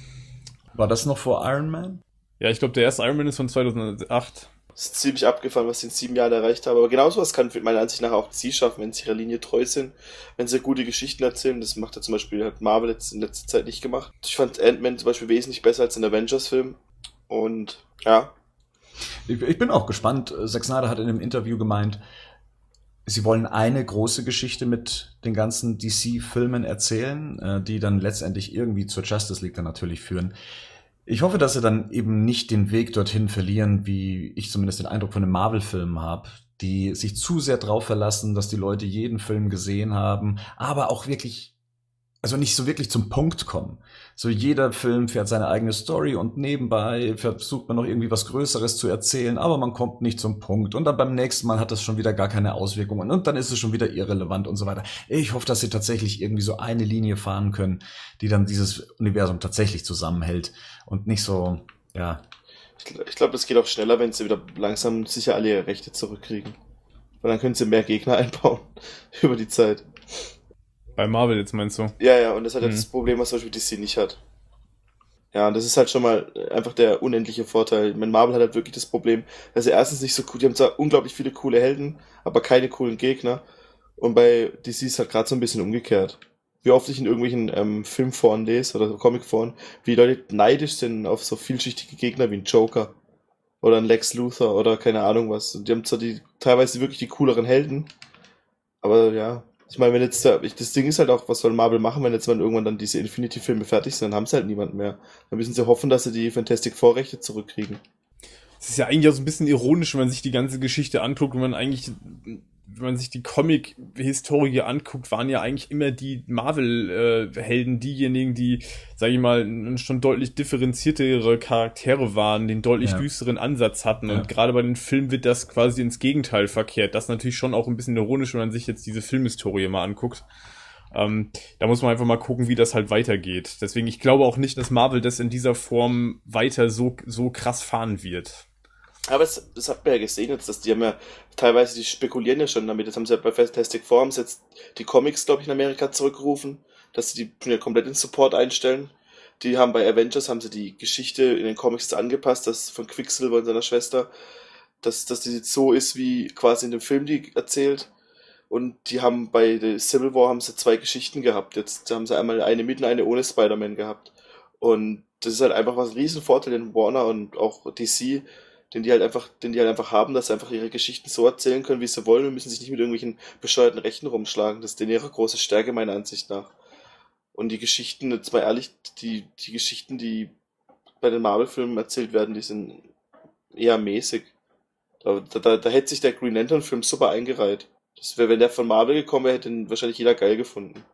War das noch vor Iron Man? Ja, ich glaube, der erste Iron Man ist von 2008. Das ist ziemlich abgefahren, was sie in sieben Jahren erreicht haben. Aber genau sowas kann meiner Ansicht nach auch sie schaffen, wenn sie ihrer Linie treu sind, wenn sie gute Geschichten erzählen. Das macht ja zum Beispiel hat Marvel jetzt in letzter Zeit nicht gemacht. Ich fand Ant-Man zum Beispiel wesentlich besser als in Avengers-Film. Und ja, ich, ich bin auch gespannt. Zack Snyder hat in einem Interview gemeint, sie wollen eine große Geschichte mit den ganzen DC-Filmen erzählen, äh, die dann letztendlich irgendwie zur Justice League dann natürlich führen. Ich hoffe, dass sie dann eben nicht den Weg dorthin verlieren, wie ich zumindest den Eindruck von den Marvel-Filmen habe, die sich zu sehr drauf verlassen, dass die Leute jeden Film gesehen haben, aber auch wirklich also nicht so wirklich zum Punkt kommen. So jeder Film fährt seine eigene Story und nebenbei versucht man noch irgendwie was Größeres zu erzählen, aber man kommt nicht zum Punkt. Und dann beim nächsten Mal hat das schon wieder gar keine Auswirkungen und dann ist es schon wieder irrelevant und so weiter. Ich hoffe, dass sie tatsächlich irgendwie so eine Linie fahren können, die dann dieses Universum tatsächlich zusammenhält und nicht so, ja. Ich glaube, es geht auch schneller, wenn sie wieder langsam sicher alle ihre Rechte zurückkriegen. Weil dann können sie mehr Gegner (laughs) einbauen über die Zeit. Bei Marvel jetzt meinst du? Ja, ja, und das hat mhm. das Problem, was zum Beispiel DC nicht hat. Ja, und das ist halt schon mal einfach der unendliche Vorteil. Mein Marvel hat halt wirklich das Problem, dass sie erstens nicht so cool, die haben zwar unglaublich viele coole Helden, aber keine coolen Gegner. Und bei DC ist halt gerade so ein bisschen umgekehrt. Wie oft ich in irgendwelchen ähm, Filmforen lese oder Comicforen, wie Leute neidisch sind auf so vielschichtige Gegner wie ein Joker oder ein Lex Luthor oder keine Ahnung was. Und die haben zwar die teilweise wirklich die cooleren Helden, aber ja, ich meine, wenn jetzt ich, das Ding ist halt auch, was soll Marvel machen, wenn jetzt mal irgendwann dann diese Infinity-Filme fertig sind, dann haben sie halt niemanden mehr. Dann müssen sie hoffen, dass sie die Fantastic Vorrechte zurückkriegen. Es ist ja eigentlich auch so ein bisschen ironisch, wenn man sich die ganze Geschichte anguckt und man eigentlich wenn man sich die Comic-Historie anguckt, waren ja eigentlich immer die Marvel-Helden äh, diejenigen, die, sag ich mal, schon deutlich differenziertere Charaktere waren, den deutlich ja. düsteren Ansatz hatten. Ja. Und gerade bei den Filmen wird das quasi ins Gegenteil verkehrt. Das ist natürlich schon auch ein bisschen ironisch, wenn man sich jetzt diese Filmhistorie mal anguckt. Ähm, da muss man einfach mal gucken, wie das halt weitergeht. Deswegen, ich glaube auch nicht, dass Marvel das in dieser Form weiter so, so krass fahren wird. Aber das, das hat man ja gesehen jetzt, dass die haben ja teilweise, die spekulieren ja schon damit. Das haben sie ja bei Fantastic Four, jetzt die Comics, glaube ich, in Amerika zurückgerufen, dass sie die ja komplett in Support einstellen. Die haben bei Avengers, haben sie die Geschichte in den Comics angepasst, das von Quicksilver und seiner Schwester, dass, dass die jetzt so ist, wie quasi in dem Film die erzählt. Und die haben bei der Civil War haben sie zwei Geschichten gehabt. Jetzt haben sie einmal eine mit und eine ohne Spider-Man gehabt. Und das ist halt einfach was ein Riesenvorteil in Warner und auch DC, den die halt einfach, den die halt einfach haben, dass sie einfach ihre Geschichten so erzählen können, wie sie wollen und müssen sich nicht mit irgendwelchen bescheuerten Rechten rumschlagen. Das ist denen ihre große Stärke, meiner Ansicht nach. Und die Geschichten, jetzt mal ehrlich, die, die Geschichten, die bei den Marvel-Filmen erzählt werden, die sind eher mäßig. Da, da, da hätte sich der Green Lantern-Film super eingereiht. Das wäre, wenn der von Marvel gekommen wäre, hätte ihn wahrscheinlich jeder geil gefunden.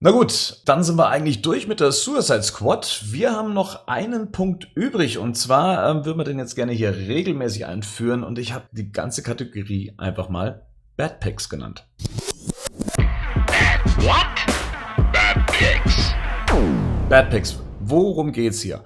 Na gut, dann sind wir eigentlich durch mit der Suicide Squad. Wir haben noch einen Punkt übrig und zwar ähm, würden wir den jetzt gerne hier regelmäßig einführen und ich habe die ganze Kategorie einfach mal Bad Picks genannt. What? Bad Picks. Bad Picks. Worum geht's hier?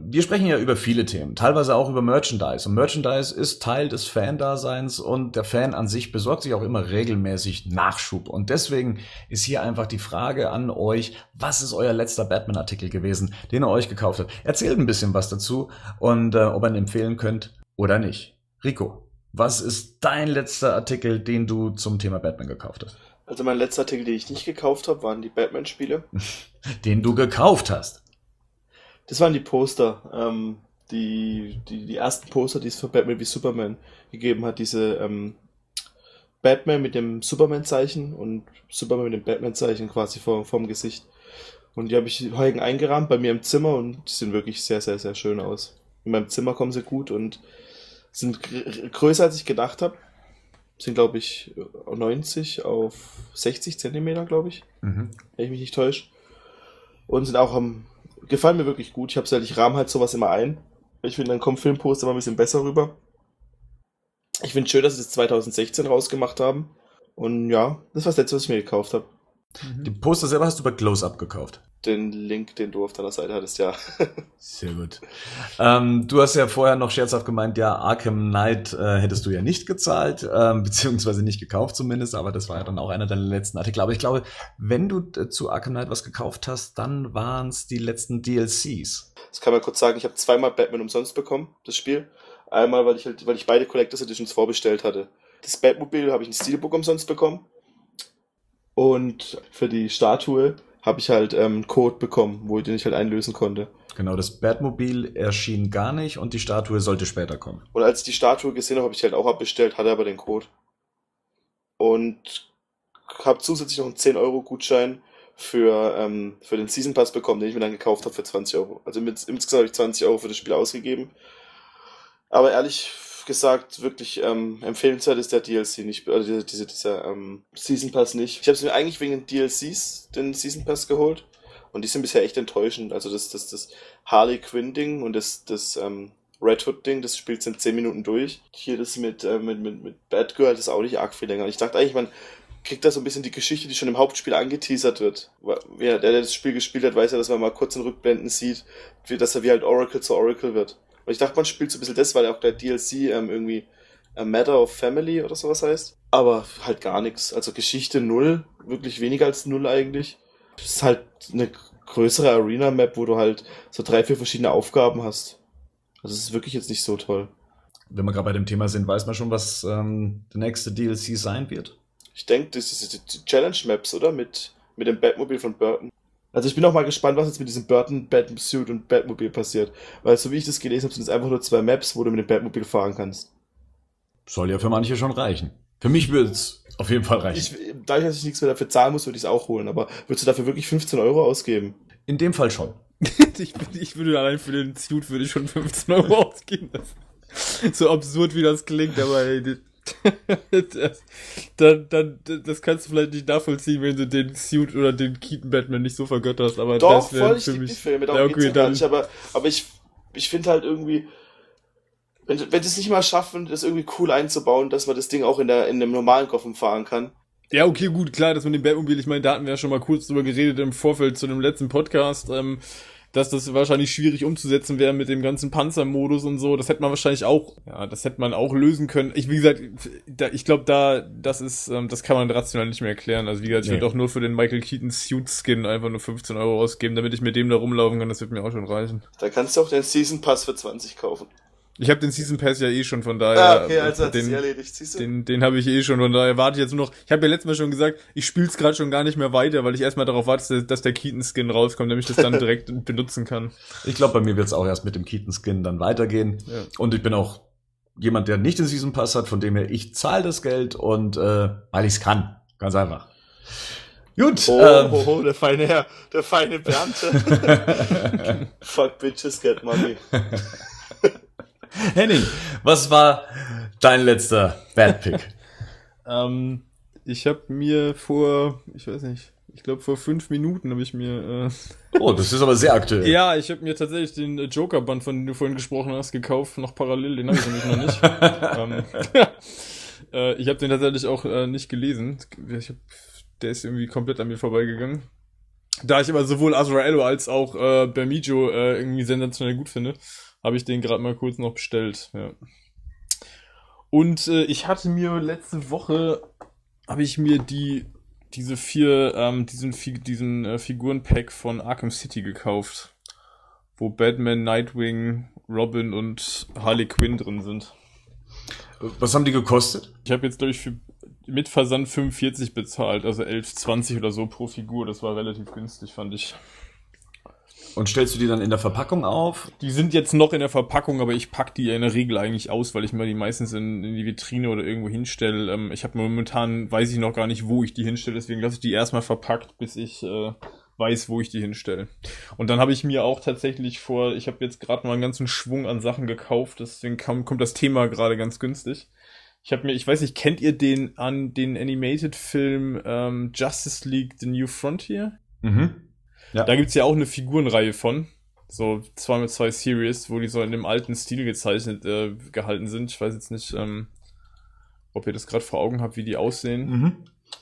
Wir sprechen ja über viele Themen, teilweise auch über Merchandise. Und Merchandise ist Teil des Fan-Daseins und der Fan an sich besorgt sich auch immer regelmäßig Nachschub. Und deswegen ist hier einfach die Frage an euch, was ist euer letzter Batman-Artikel gewesen, den ihr euch gekauft habt? Erzählt ein bisschen was dazu und äh, ob ihr ihn empfehlen könnt oder nicht. Rico, was ist dein letzter Artikel, den du zum Thema Batman gekauft hast? Also mein letzter Artikel, den ich nicht gekauft habe, waren die Batman-Spiele. (laughs) Den du gekauft hast. Das waren die Poster, ähm, die, die, die ersten Poster, die es für Batman wie Superman gegeben hat. Diese ähm, Batman mit dem Superman-Zeichen und Superman mit dem Batman-Zeichen quasi vor, vorm Gesicht. Und die habe ich heute eingerahmt bei mir im Zimmer und die sehen wirklich sehr, sehr, sehr schön aus. In meinem Zimmer kommen sie gut und sind gr- größer, als ich gedacht habe. Sind, glaube ich, 90 auf 60 Zentimeter, glaube ich Mhm. wenn ich mich nicht täusche. Und sind auch am, gefallen mir wirklich gut. Ich hab's halt, ich rahm halt sowas immer ein. Ich finde, dann kommt Filmposter immer ein bisschen besser rüber. Ich finde schön, dass sie das 2016 rausgemacht haben. Und ja, das war das letzte, was ich mir gekauft habe. Die Poster selber hast du bei Close-Up gekauft. Den Link, den du auf deiner Seite hattest, ja. (laughs) Sehr gut. Ähm, du hast ja vorher noch scherzhaft gemeint, ja, Arkham Knight äh, hättest du ja nicht gezahlt, ähm, (laughs) beziehungsweise nicht gekauft zumindest, aber das war ja dann auch einer deiner letzten Artikel. Aber ich glaube, wenn du äh, zu Arkham Knight was gekauft hast, dann waren es die letzten DLCs. Das kann man kurz sagen, ich habe zweimal Batman umsonst bekommen, das Spiel. Einmal, weil ich halt, weil ich beide Collectors Editions vorbestellt hatte. Das Batmobil habe ich ein Steelbook umsonst bekommen. Und für die Statue habe ich halt ähm, einen Code bekommen, wo ich den ich halt einlösen konnte. Genau, das Batmobil erschien gar nicht und die Statue sollte später kommen. Und als ich die Statue gesehen habe, habe ich halt auch abbestellt, hatte aber den Code. Und habe zusätzlich noch einen 10-Euro-Gutschein für, ähm, für den Season Pass bekommen, den ich mir dann gekauft habe für 20 Euro. Also mit, insgesamt habe ich 20 Euro für das Spiel ausgegeben. Aber ehrlich gesagt, wirklich ähm, empfehlenswert ist der DLC nicht, also dieser, dieser, dieser ähm, Season Pass nicht. Ich habe es mir eigentlich wegen den DLCs, den Season Pass geholt. Und die sind bisher echt enttäuschend. Also das, das, das Harley Quinn Ding und das, das ähm, Red Hood Ding, das spielt in 10 Minuten durch. Hier das mit, äh, mit, mit, mit Batgirl, das ist auch nicht arg viel länger. Und ich dachte eigentlich, man kriegt da so ein bisschen die Geschichte, die schon im Hauptspiel angeteasert wird. Wer, der, der das Spiel gespielt hat, weiß ja, dass man mal kurz in Rückblenden sieht, wie, dass er wie halt Oracle zu Oracle wird. Und ich dachte, man spielt so ein bisschen das, weil auch der DLC ähm, irgendwie A Matter of Family oder sowas heißt. Aber halt gar nichts. Also Geschichte null, wirklich weniger als null eigentlich. Es ist halt eine größere Arena-Map, wo du halt so drei, vier verschiedene Aufgaben hast. Also es ist wirklich jetzt nicht so toll. Wenn wir gerade bei dem Thema sind, weiß man schon, was ähm, der nächste DLC sein wird. Ich denke, das ist die Challenge-Maps, oder? Mit, mit dem Batmobil von Burton. Also ich bin auch mal gespannt, was jetzt mit diesem Burton Batsuit und Batmobil passiert. Weil so wie ich das gelesen habe, sind es einfach nur zwei Maps, wo du mit dem Batmobil fahren kannst. Soll ja für manche schon reichen. Für mich würde es auf jeden Fall reichen. Ich, dadurch, dass ich nichts mehr dafür zahlen muss, würde ich es auch holen. Aber würdest du dafür wirklich 15 Euro ausgeben? In dem Fall schon. (laughs) ich, ich würde allein für den Suit würde ich schon 15 Euro ausgeben. So absurd wie das klingt, aber ey, das, dann, dann, das kannst du vielleicht nicht nachvollziehen, wenn du den Suit oder den Keaton Batman nicht so vergötterst, aber Doch, das wäre für mich. Filme, ja, okay, dann, nicht. Aber, aber ich, ich finde halt irgendwie, wenn, wenn es nicht mal schaffen, das irgendwie cool einzubauen, dass man das Ding auch in, der, in einem normalen Gotham fahren kann. Ja, okay, gut, klar, das mit dem Batmobil, ich meine, da hatten wir ja schon mal kurz drüber geredet im Vorfeld zu dem letzten Podcast, ähm, dass das wahrscheinlich schwierig umzusetzen wäre mit dem ganzen Panzermodus und so. Das hätte man wahrscheinlich auch, ja, das hätte man auch lösen können. Ich, wie gesagt, da, ich glaube, da, das ist, ähm, das kann man rational nicht mehr erklären. Also wie gesagt, ich Nee. würde auch nur für den Michael Keaton Suit Skin einfach nur 15 Euro ausgeben, damit ich mit dem da rumlaufen kann. Das wird mir auch schon reichen. Da kannst du auch den Season Pass für 20 kaufen. Ich habe den Season Pass ja eh schon, von daher. ah, okay, also hat den, erledigt, siehst du? Den, den habe ich eh schon, von daher warte ich jetzt nur noch. Ich habe ja letztes Mal schon gesagt, ich spiel's gerade schon gar nicht mehr weiter, weil ich erstmal darauf warte, dass der Keaton-Skin rauskommt, damit ich das dann (laughs) direkt benutzen kann. Ich glaube, bei mir wird es auch erst mit dem Keaton-Skin dann weitergehen. Ja. Und ich bin auch jemand, der nicht den Season Pass hat, von dem her ich zahle das Geld und äh, weil ich es kann. Ganz einfach. Gut. Oh, ähm, oh, oh, der feine Herr, der feine Beamte. (laughs) Fuck bitches get money. (laughs) (laughs) Henning, was war dein letzter Bad Pick? (laughs) Ähm, ich habe mir vor, ich weiß nicht, ich glaube vor fünf Minuten habe ich mir, Oh, das ist aber sehr äh, aktuell. (laughs) ja, ich habe mir tatsächlich den äh, Joker-Band, von dem du vorhin gesprochen hast, gekauft, noch parallel, den habe ich nämlich noch nicht. ähm, äh, ich habe den tatsächlich auch äh, nicht gelesen. Ich hab, der ist irgendwie komplett an mir vorbeigegangen. Da ich aber sowohl Azraello als auch äh, Bermijo äh, irgendwie sensationell gut finde, habe ich den gerade mal kurz noch bestellt. Ja. Und äh, ich hatte mir letzte Woche habe ich mir die diese vier ähm, diesen diesen äh, Figurenpack von Arkham City gekauft, wo Batman, Nightwing, Robin und Harley Quinn drin sind. Was haben die gekostet? Ich habe jetzt glaube ich für mit Versand 45 bezahlt, also 11,20 oder so pro Figur. Das war relativ günstig, fand ich. Und stellst du die dann in der Verpackung auf? Die sind jetzt noch in der Verpackung, aber ich pack die in der Regel eigentlich aus, weil ich mir die meistens in, in die Vitrine oder irgendwo hinstelle. Ähm, ich habe momentan, weiß ich noch gar nicht, wo ich die hinstelle, deswegen lasse ich die erstmal verpackt, bis ich äh, weiß, wo ich die hinstelle. Und dann habe ich mir auch tatsächlich vor, ich habe jetzt gerade mal einen ganzen Schwung an Sachen gekauft, deswegen kam, kommt das Thema gerade ganz günstig. Ich habe mir, ich weiß nicht, kennt ihr den an den Animated-Film ähm, Justice League The New Frontier? Mhm. Ja. Da gibt's ja auch eine Figurenreihe von. So zwei mit zwei Series, wo die so in dem alten Stil gezeichnet äh, gehalten sind. Ich weiß jetzt nicht, ähm, ob ihr das gerade vor Augen habt, wie die aussehen. Mhm.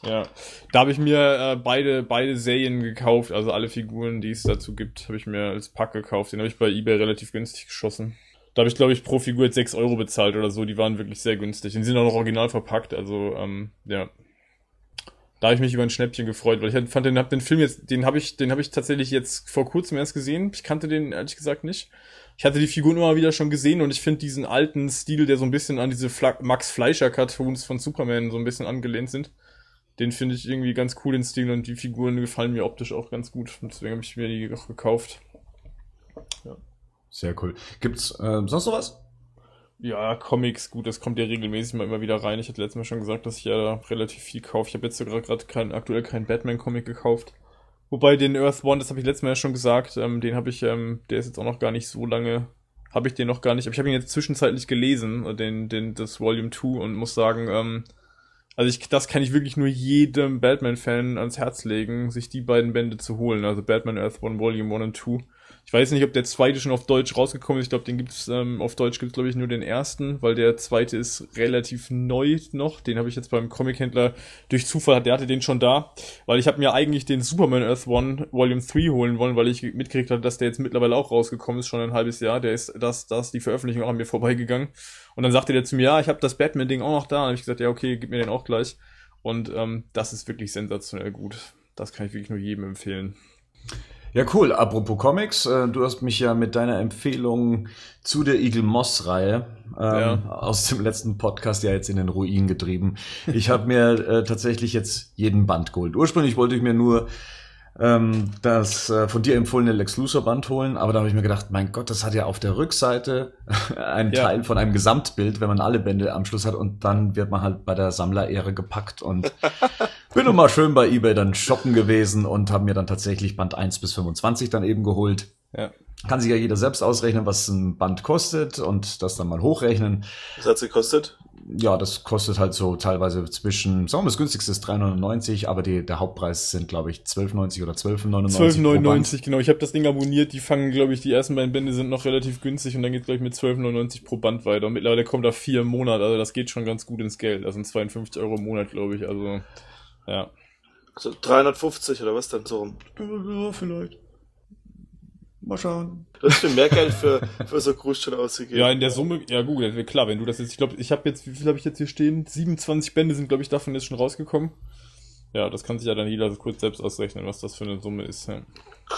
Ja. Da habe ich mir äh, beide, beide Serien gekauft, also alle Figuren, die es dazu gibt, habe ich mir als Pack gekauft. Den habe ich bei eBay relativ günstig geschossen. Da habe ich, glaube ich, pro Figur jetzt 6 Euro bezahlt oder so. Die waren wirklich sehr günstig. Die sind auch noch original verpackt. Also, ähm, ja. Da habe ich mich über ein Schnäppchen gefreut, weil ich halt fand den, hab den Film jetzt, den habe ich, den habe ich tatsächlich jetzt vor kurzem erst gesehen. Ich kannte den ehrlich gesagt nicht. Ich hatte die Figuren immer wieder schon gesehen und ich finde diesen alten Stil, der so ein bisschen an diese Fla Max Fleischer Cartoons von Superman so ein bisschen angelehnt sind, den finde ich irgendwie ganz cool den Stil und die Figuren gefallen mir optisch auch ganz gut. Und deswegen habe ich mir die auch gekauft. Sehr cool. Gibt's äh, sonst noch was? Ja, Comics, gut, das kommt ja regelmäßig mal immer wieder rein. Ich hatte letztes Mal schon gesagt, dass ich ja relativ viel kaufe. Ich habe jetzt sogar gerade kein, aktuell keinen Batman-Comic gekauft. Wobei den Earth One, das habe ich letztes Mal ja schon gesagt, ähm, den habe ich, ähm, der ist jetzt auch noch gar nicht so lange, habe ich den noch gar nicht, aber ich habe ihn jetzt zwischenzeitlich gelesen, den, den, das Volume 2 und muss sagen, ähm, also ich, das kann ich wirklich nur jedem Batman-Fan ans Herz legen, sich die beiden Bände zu holen. Also Batman Earth One Volume 1 und 2. Ich weiß nicht, ob der zweite schon auf Deutsch rausgekommen ist. Ich glaube, den gibt's ähm, auf Deutsch gibt's glaube ich nur den ersten, weil der zweite ist relativ neu noch. Den habe ich jetzt beim Comic-Händler durch Zufall, der hatte den schon da, weil ich habe mir eigentlich den Superman Earth One Volume 3 holen wollen, weil ich mitgekriegt hatte, dass der jetzt mittlerweile auch rausgekommen ist, schon ein halbes Jahr. Der ist, das, das die Veröffentlichung auch an mir vorbeigegangen. Und dann sagte der zu mir, ja, ich habe das Batman-Ding auch noch da. Und habe ich gesagt, ja, okay, gib mir den auch gleich. Und ähm, das ist wirklich sensationell gut. Das kann ich wirklich nur jedem empfehlen. Ja, cool. Apropos Comics, äh, du hast mich ja mit deiner Empfehlung zu der Eagle Moss Reihe ähm, Ja. aus dem letzten Podcast ja jetzt in den Ruin getrieben. Ich habe mir äh, tatsächlich jetzt jeden Band geholt. Ursprünglich wollte ich mir nur ähm, das äh, von dir empfohlene Lex Luthor Band holen, aber da habe ich mir gedacht, mein Gott, das hat ja auf der Rückseite (laughs) einen Ja. Teil von einem Gesamtbild, wenn man alle Bände am Schluss hat und dann wird man halt bei der Sammlerehre gepackt und (laughs) bin nun mal schön bei eBay dann shoppen gewesen und habe mir dann tatsächlich Band 1 bis 25 dann eben geholt. Ja. Kann sich ja jeder selbst ausrechnen, was ein Band kostet und das dann mal hochrechnen. Was hat's gekostet? Ja, das kostet halt so teilweise zwischen, sagen wir mal, das günstigste ist 3,99, aber die, der Hauptpreis sind, glaube ich, 12,90 oder 12,99. pro Band. 12,99, genau. Ich habe das Ding abonniert. Die fangen, glaube ich, die ersten beiden Bände sind noch relativ günstig und dann geht glaube ich, mit 12,99 pro Band weiter. Und mittlerweile kommt da vier im Monat, also das geht schon ganz gut ins Geld. Das sind 52 Euro im Monat, glaube ich. Also, ja. So 350 oder was dann so rum? Ja, vielleicht. Mal schauen. Du hast schon mehr Geld für, für so schon ausgegeben. Ja, in der Summe, ja gut, das wäre klar, wenn du das jetzt, ich glaube, ich habe jetzt, wie viel habe ich jetzt hier stehen? 27 Bände sind, glaube ich, davon jetzt schon rausgekommen. Ja, das kann sich ja dann jeder kurz selbst ausrechnen, was das für eine Summe ist. Ja.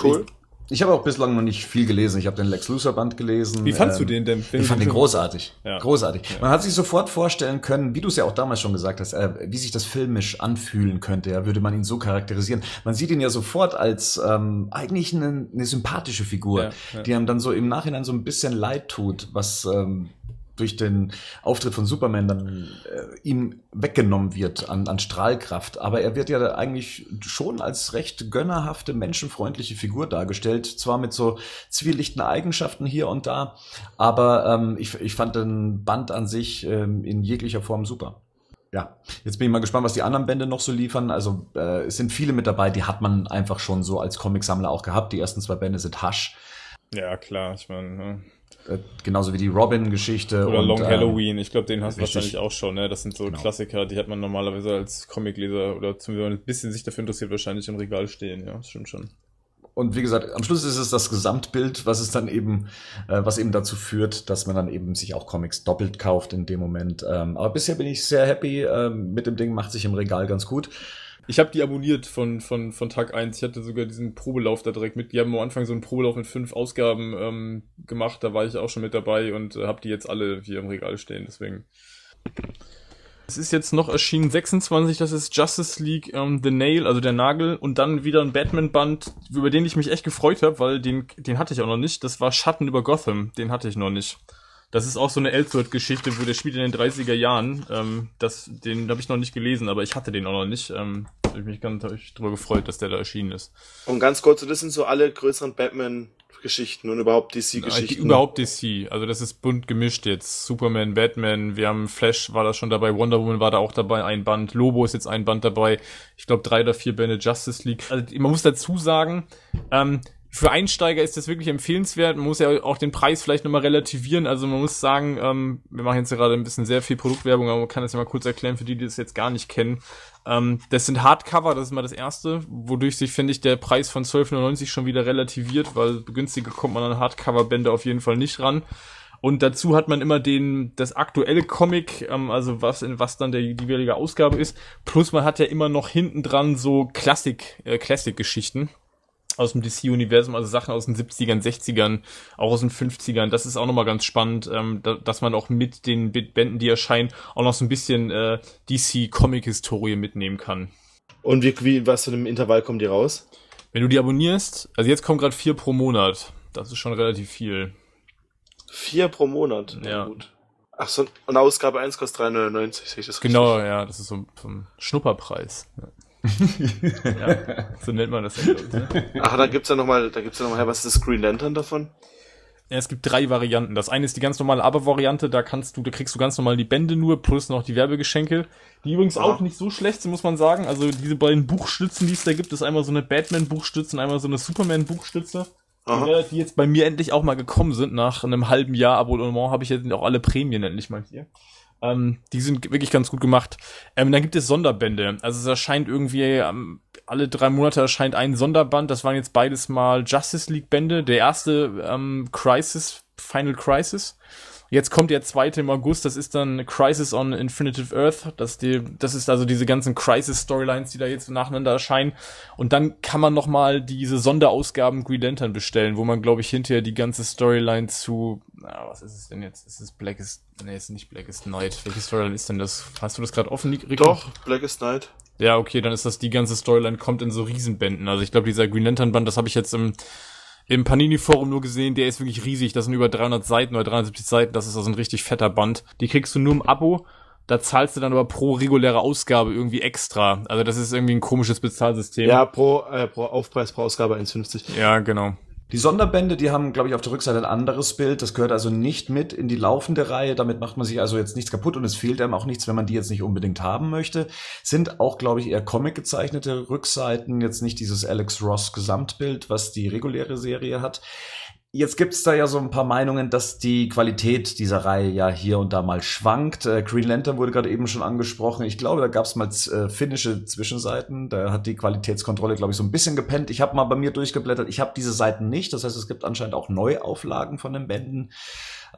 Cool. Ich habe auch bislang noch nicht viel gelesen. Ich habe den Lex Luthor Band gelesen. Wie fandst Ähm, du den denn? Ich fand den großartig. Ja. Großartig. Man hat sich sofort vorstellen können, wie du es ja auch damals schon gesagt hast, äh, wie sich das filmisch anfühlen könnte, ja, würde man ihn so charakterisieren. Man sieht ihn ja sofort als ähm, eigentlich eine, eine sympathische Figur, Ja, ja. die einem dann so im Nachhinein so ein bisschen leid tut, was ähm, durch den Auftritt von Superman dann äh, ihm weggenommen wird an, an Strahlkraft. Aber er wird ja eigentlich schon als recht gönnerhafte, menschenfreundliche Figur dargestellt. Zwar mit so zwielichten Eigenschaften hier und da, aber ähm, ich, ich fand den Band an sich ähm, in jeglicher Form super. Ja, jetzt bin ich mal gespannt, was die anderen Bände noch so liefern. Also äh, es sind viele mit dabei, die hat man einfach schon so als Comicsammler auch gehabt. Die ersten zwei Bände sind Hasch, Ja, klar, ich meine, äh, genauso wie die Robin-Geschichte. Oder und, Long ähm, Halloween, ich glaube, den hast du wahrscheinlich auch schon, ne? Das sind so Genau. Klassiker, die hat man normalerweise als Comicleser oder zumindest ein bisschen sich dafür interessiert, wahrscheinlich im Regal stehen, ja, das stimmt schon. und wie gesagt, am Schluss ist es das Gesamtbild, was es dann eben, äh, was eben dazu führt, dass man dann eben sich auch Comics doppelt kauft in dem Moment. Ähm, aber bisher bin ich sehr happy ähm, mit dem Ding, macht sich im Regal ganz gut. Ich habe die abonniert von, von, von Tag 1. Ich hatte sogar diesen Probelauf da direkt mit. Die haben am Anfang so einen Probelauf mit fünf Ausgaben ähm, gemacht. Da war ich auch schon mit dabei und äh, habe die jetzt alle hier im Regal stehen. Deswegen. Es ist jetzt noch erschienen 26, das ist Justice League ähm, The Nail, also der Nagel, und dann wieder ein Batman-Band, über den ich mich echt gefreut habe, weil den, den hatte ich auch noch nicht. Das war Schatten über Gotham, den hatte ich noch nicht. Das ist auch so eine Elseworld-Geschichte, wo der spielt in den 30er Jahren. Ähm, das, den habe ich noch nicht gelesen, aber ich hatte den auch noch nicht. Ähm, habe ich mich ganz hab ich drüber gefreut, dass der da erschienen ist. Und ganz kurz, das sind so alle größeren Batman-Geschichten und überhaupt DC-Geschichten. überhaupt DC. Also das ist bunt gemischt jetzt. Superman, Batman, wir haben Flash war da schon dabei, Wonder Woman war da auch dabei, ein Band, Lobo ist jetzt ein Band dabei. Ich glaube drei oder vier Bände Justice League. Also man muss dazu sagen, ähm, für Einsteiger ist das wirklich empfehlenswert. Man muss ja auch den Preis vielleicht nochmal relativieren. Also man muss sagen, ähm, wir machen jetzt gerade ein bisschen sehr viel Produktwerbung, aber man kann das ja mal kurz erklären für die, die das jetzt gar nicht kennen. Ähm, das sind Hardcover, das ist mal das erste, wodurch sich, finde ich, der Preis von 12,99 schon wieder relativiert, weil günstiger kommt man an Hardcover-Bände auf jeden Fall nicht ran. Und dazu hat man immer den, das aktuelle Comic, ähm, also was, in was dann der, die jeweilige Ausgabe ist. Plus man hat ja immer noch hinten dran so Klassik, äh, Classic-Geschichten aus dem DC-Universum, also Sachen aus den 70ern, 60ern, auch aus den 50ern. Das ist auch nochmal ganz spannend, ähm, da, dass man auch mit den Bänden, die erscheinen, auch noch so ein bisschen äh, DC-Comic-Historie mitnehmen kann. Und wie, wie, was für einem Intervall kommen die raus? Wenn du die abonnierst, also jetzt kommen gerade vier pro Monat. Das ist schon relativ viel. Vier pro Monat? Na Ja. Gut. Ach so, und Ausgabe 1 kostet 3,99, sehe ich das Genau, ja, das ist so, so ein Schnupperpreis. Ja. Ja, so nennt man das ja, ne? Ach, da gibt's ja nochmal, da gibt's ja nochmal, was ist das Green Lantern davon? Ja, es gibt drei Varianten. Das eine ist die ganz normale Abo-Variante, da kannst du, da kriegst du ganz normal die Bände nur, plus noch die Werbegeschenke. Die übrigens Aha. auch nicht so schlecht sind, muss man sagen. Also diese beiden Buchstützen, die es da gibt, ist einmal so eine Batman-Buchstütze und einmal so eine Superman-Buchstütze. Die jetzt bei mir endlich auch mal gekommen sind. Nach einem halben Jahr Abonnement habe ich jetzt auch alle Prämien endlich mal hier. Ähm, die sind wirklich ganz gut gemacht. Ähm, dann gibt es Sonderbände. Also es erscheint irgendwie, ähm, alle drei Monate erscheint ein Sonderband. Das waren jetzt beides mal Justice League Bände. Der erste ähm, Crisis, Final Crisis. Jetzt kommt der zweite im August, das ist dann Crisis on Infinitive Earth. Das, die, das ist also diese ganzen Crisis-Storylines, die da jetzt nacheinander erscheinen. Und dann kann man nochmal diese Sonderausgaben Green Lantern bestellen, wo man, glaube ich, hinterher die ganze Storyline zu, na, was ist es denn jetzt? Ist es Blackest, nee, ist nicht Blackest Night. Welche Storyline ist denn das? Hast du das gerade offen, Rico? Doch, Blackest Night. Ja, okay, dann ist das die ganze Storyline kommt in so Riesenbänden. Also ich glaube, dieser Green Lantern Band, das habe ich jetzt im im Panini-Forum nur gesehen, der ist wirklich riesig. Das sind über 300 Seiten oder 370 Seiten. Das ist also ein richtig fetter Band. Die kriegst du nur im Abo. Da zahlst du dann aber pro reguläre Ausgabe irgendwie extra. Also das ist irgendwie ein komisches Bezahlsystem. Ja, pro, äh, pro Aufpreis pro Ausgabe 1,50. Ja, genau. Die Sonderbände, die haben, glaube ich, auf der Rückseite ein anderes Bild. Das gehört also nicht mit in die laufende Reihe. Damit macht man sich also jetzt nichts kaputt und es fehlt einem auch nichts, wenn man die jetzt nicht unbedingt haben möchte. Sind auch, glaube ich, eher Comic gezeichnete Rückseiten, jetzt nicht dieses Alex Ross Gesamtbild, was die reguläre Serie hat. Jetzt gibt's da ja so ein paar Meinungen, dass die Qualität dieser Reihe ja hier und da mal schwankt. Äh, Green Lantern wurde gerade eben schon angesprochen. Ich glaube, da gab's mal äh, finnische Zwischenseiten. Da hat die Qualitätskontrolle, glaube ich, so ein bisschen gepennt. Ich habe mal bei mir durchgeblättert. Ich habe diese Seiten nicht. Das heißt, es gibt anscheinend auch Neuauflagen von den Bänden.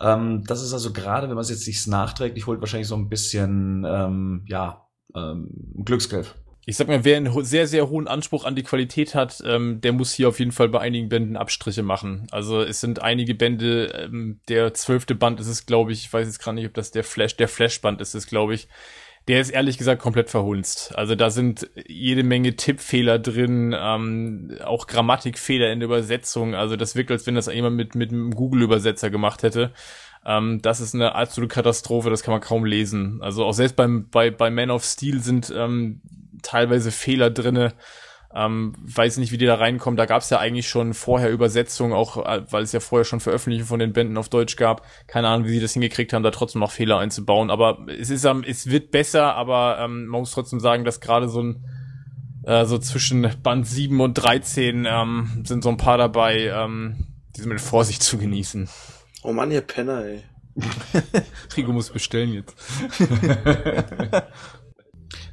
Ähm, das ist also gerade, wenn man es jetzt sich nachträglich holt, wahrscheinlich so ein bisschen, ähm, ja, ähm, Glücksgriff. Ich sag mal, wer einen sehr, sehr hohen Anspruch an die Qualität hat, ähm, der muss hier auf jeden Fall bei einigen Bänden Abstriche machen. Also es sind einige Bände, ähm, der zwölfte Band ist es, glaube ich, ich weiß jetzt gerade nicht, ob das der Flash, der Flashband ist es, glaube ich. Der ist ehrlich gesagt komplett verhunzt. Also da sind jede Menge Tippfehler drin, ähm, auch Grammatikfehler in der Übersetzung. Also das wirkt, als wenn das jemand mit, mit einem Google-Übersetzer gemacht hätte. Ähm, das ist eine absolute Katastrophe, das kann man kaum lesen. Also auch selbst beim, bei, bei Man of Steel sind ähm, teilweise Fehler drinne. Ähm, weiß nicht, wie die da reinkommen. Da gab es ja eigentlich schon vorher Übersetzungen, auch äh, weil es ja vorher schon Veröffentlichungen von den Bänden auf Deutsch gab. Keine Ahnung, wie sie das hingekriegt haben, da trotzdem noch Fehler einzubauen. Aber es ist, es wird besser, aber ähm, man muss trotzdem sagen, dass gerade so ein äh, so zwischen Band 7 und 13 ähm, sind so ein paar dabei, ähm, die sind mit Vorsicht zu genießen. Oh Mann, ihr Penner, ey. (laughs) Rigo muss bestellen jetzt. (laughs)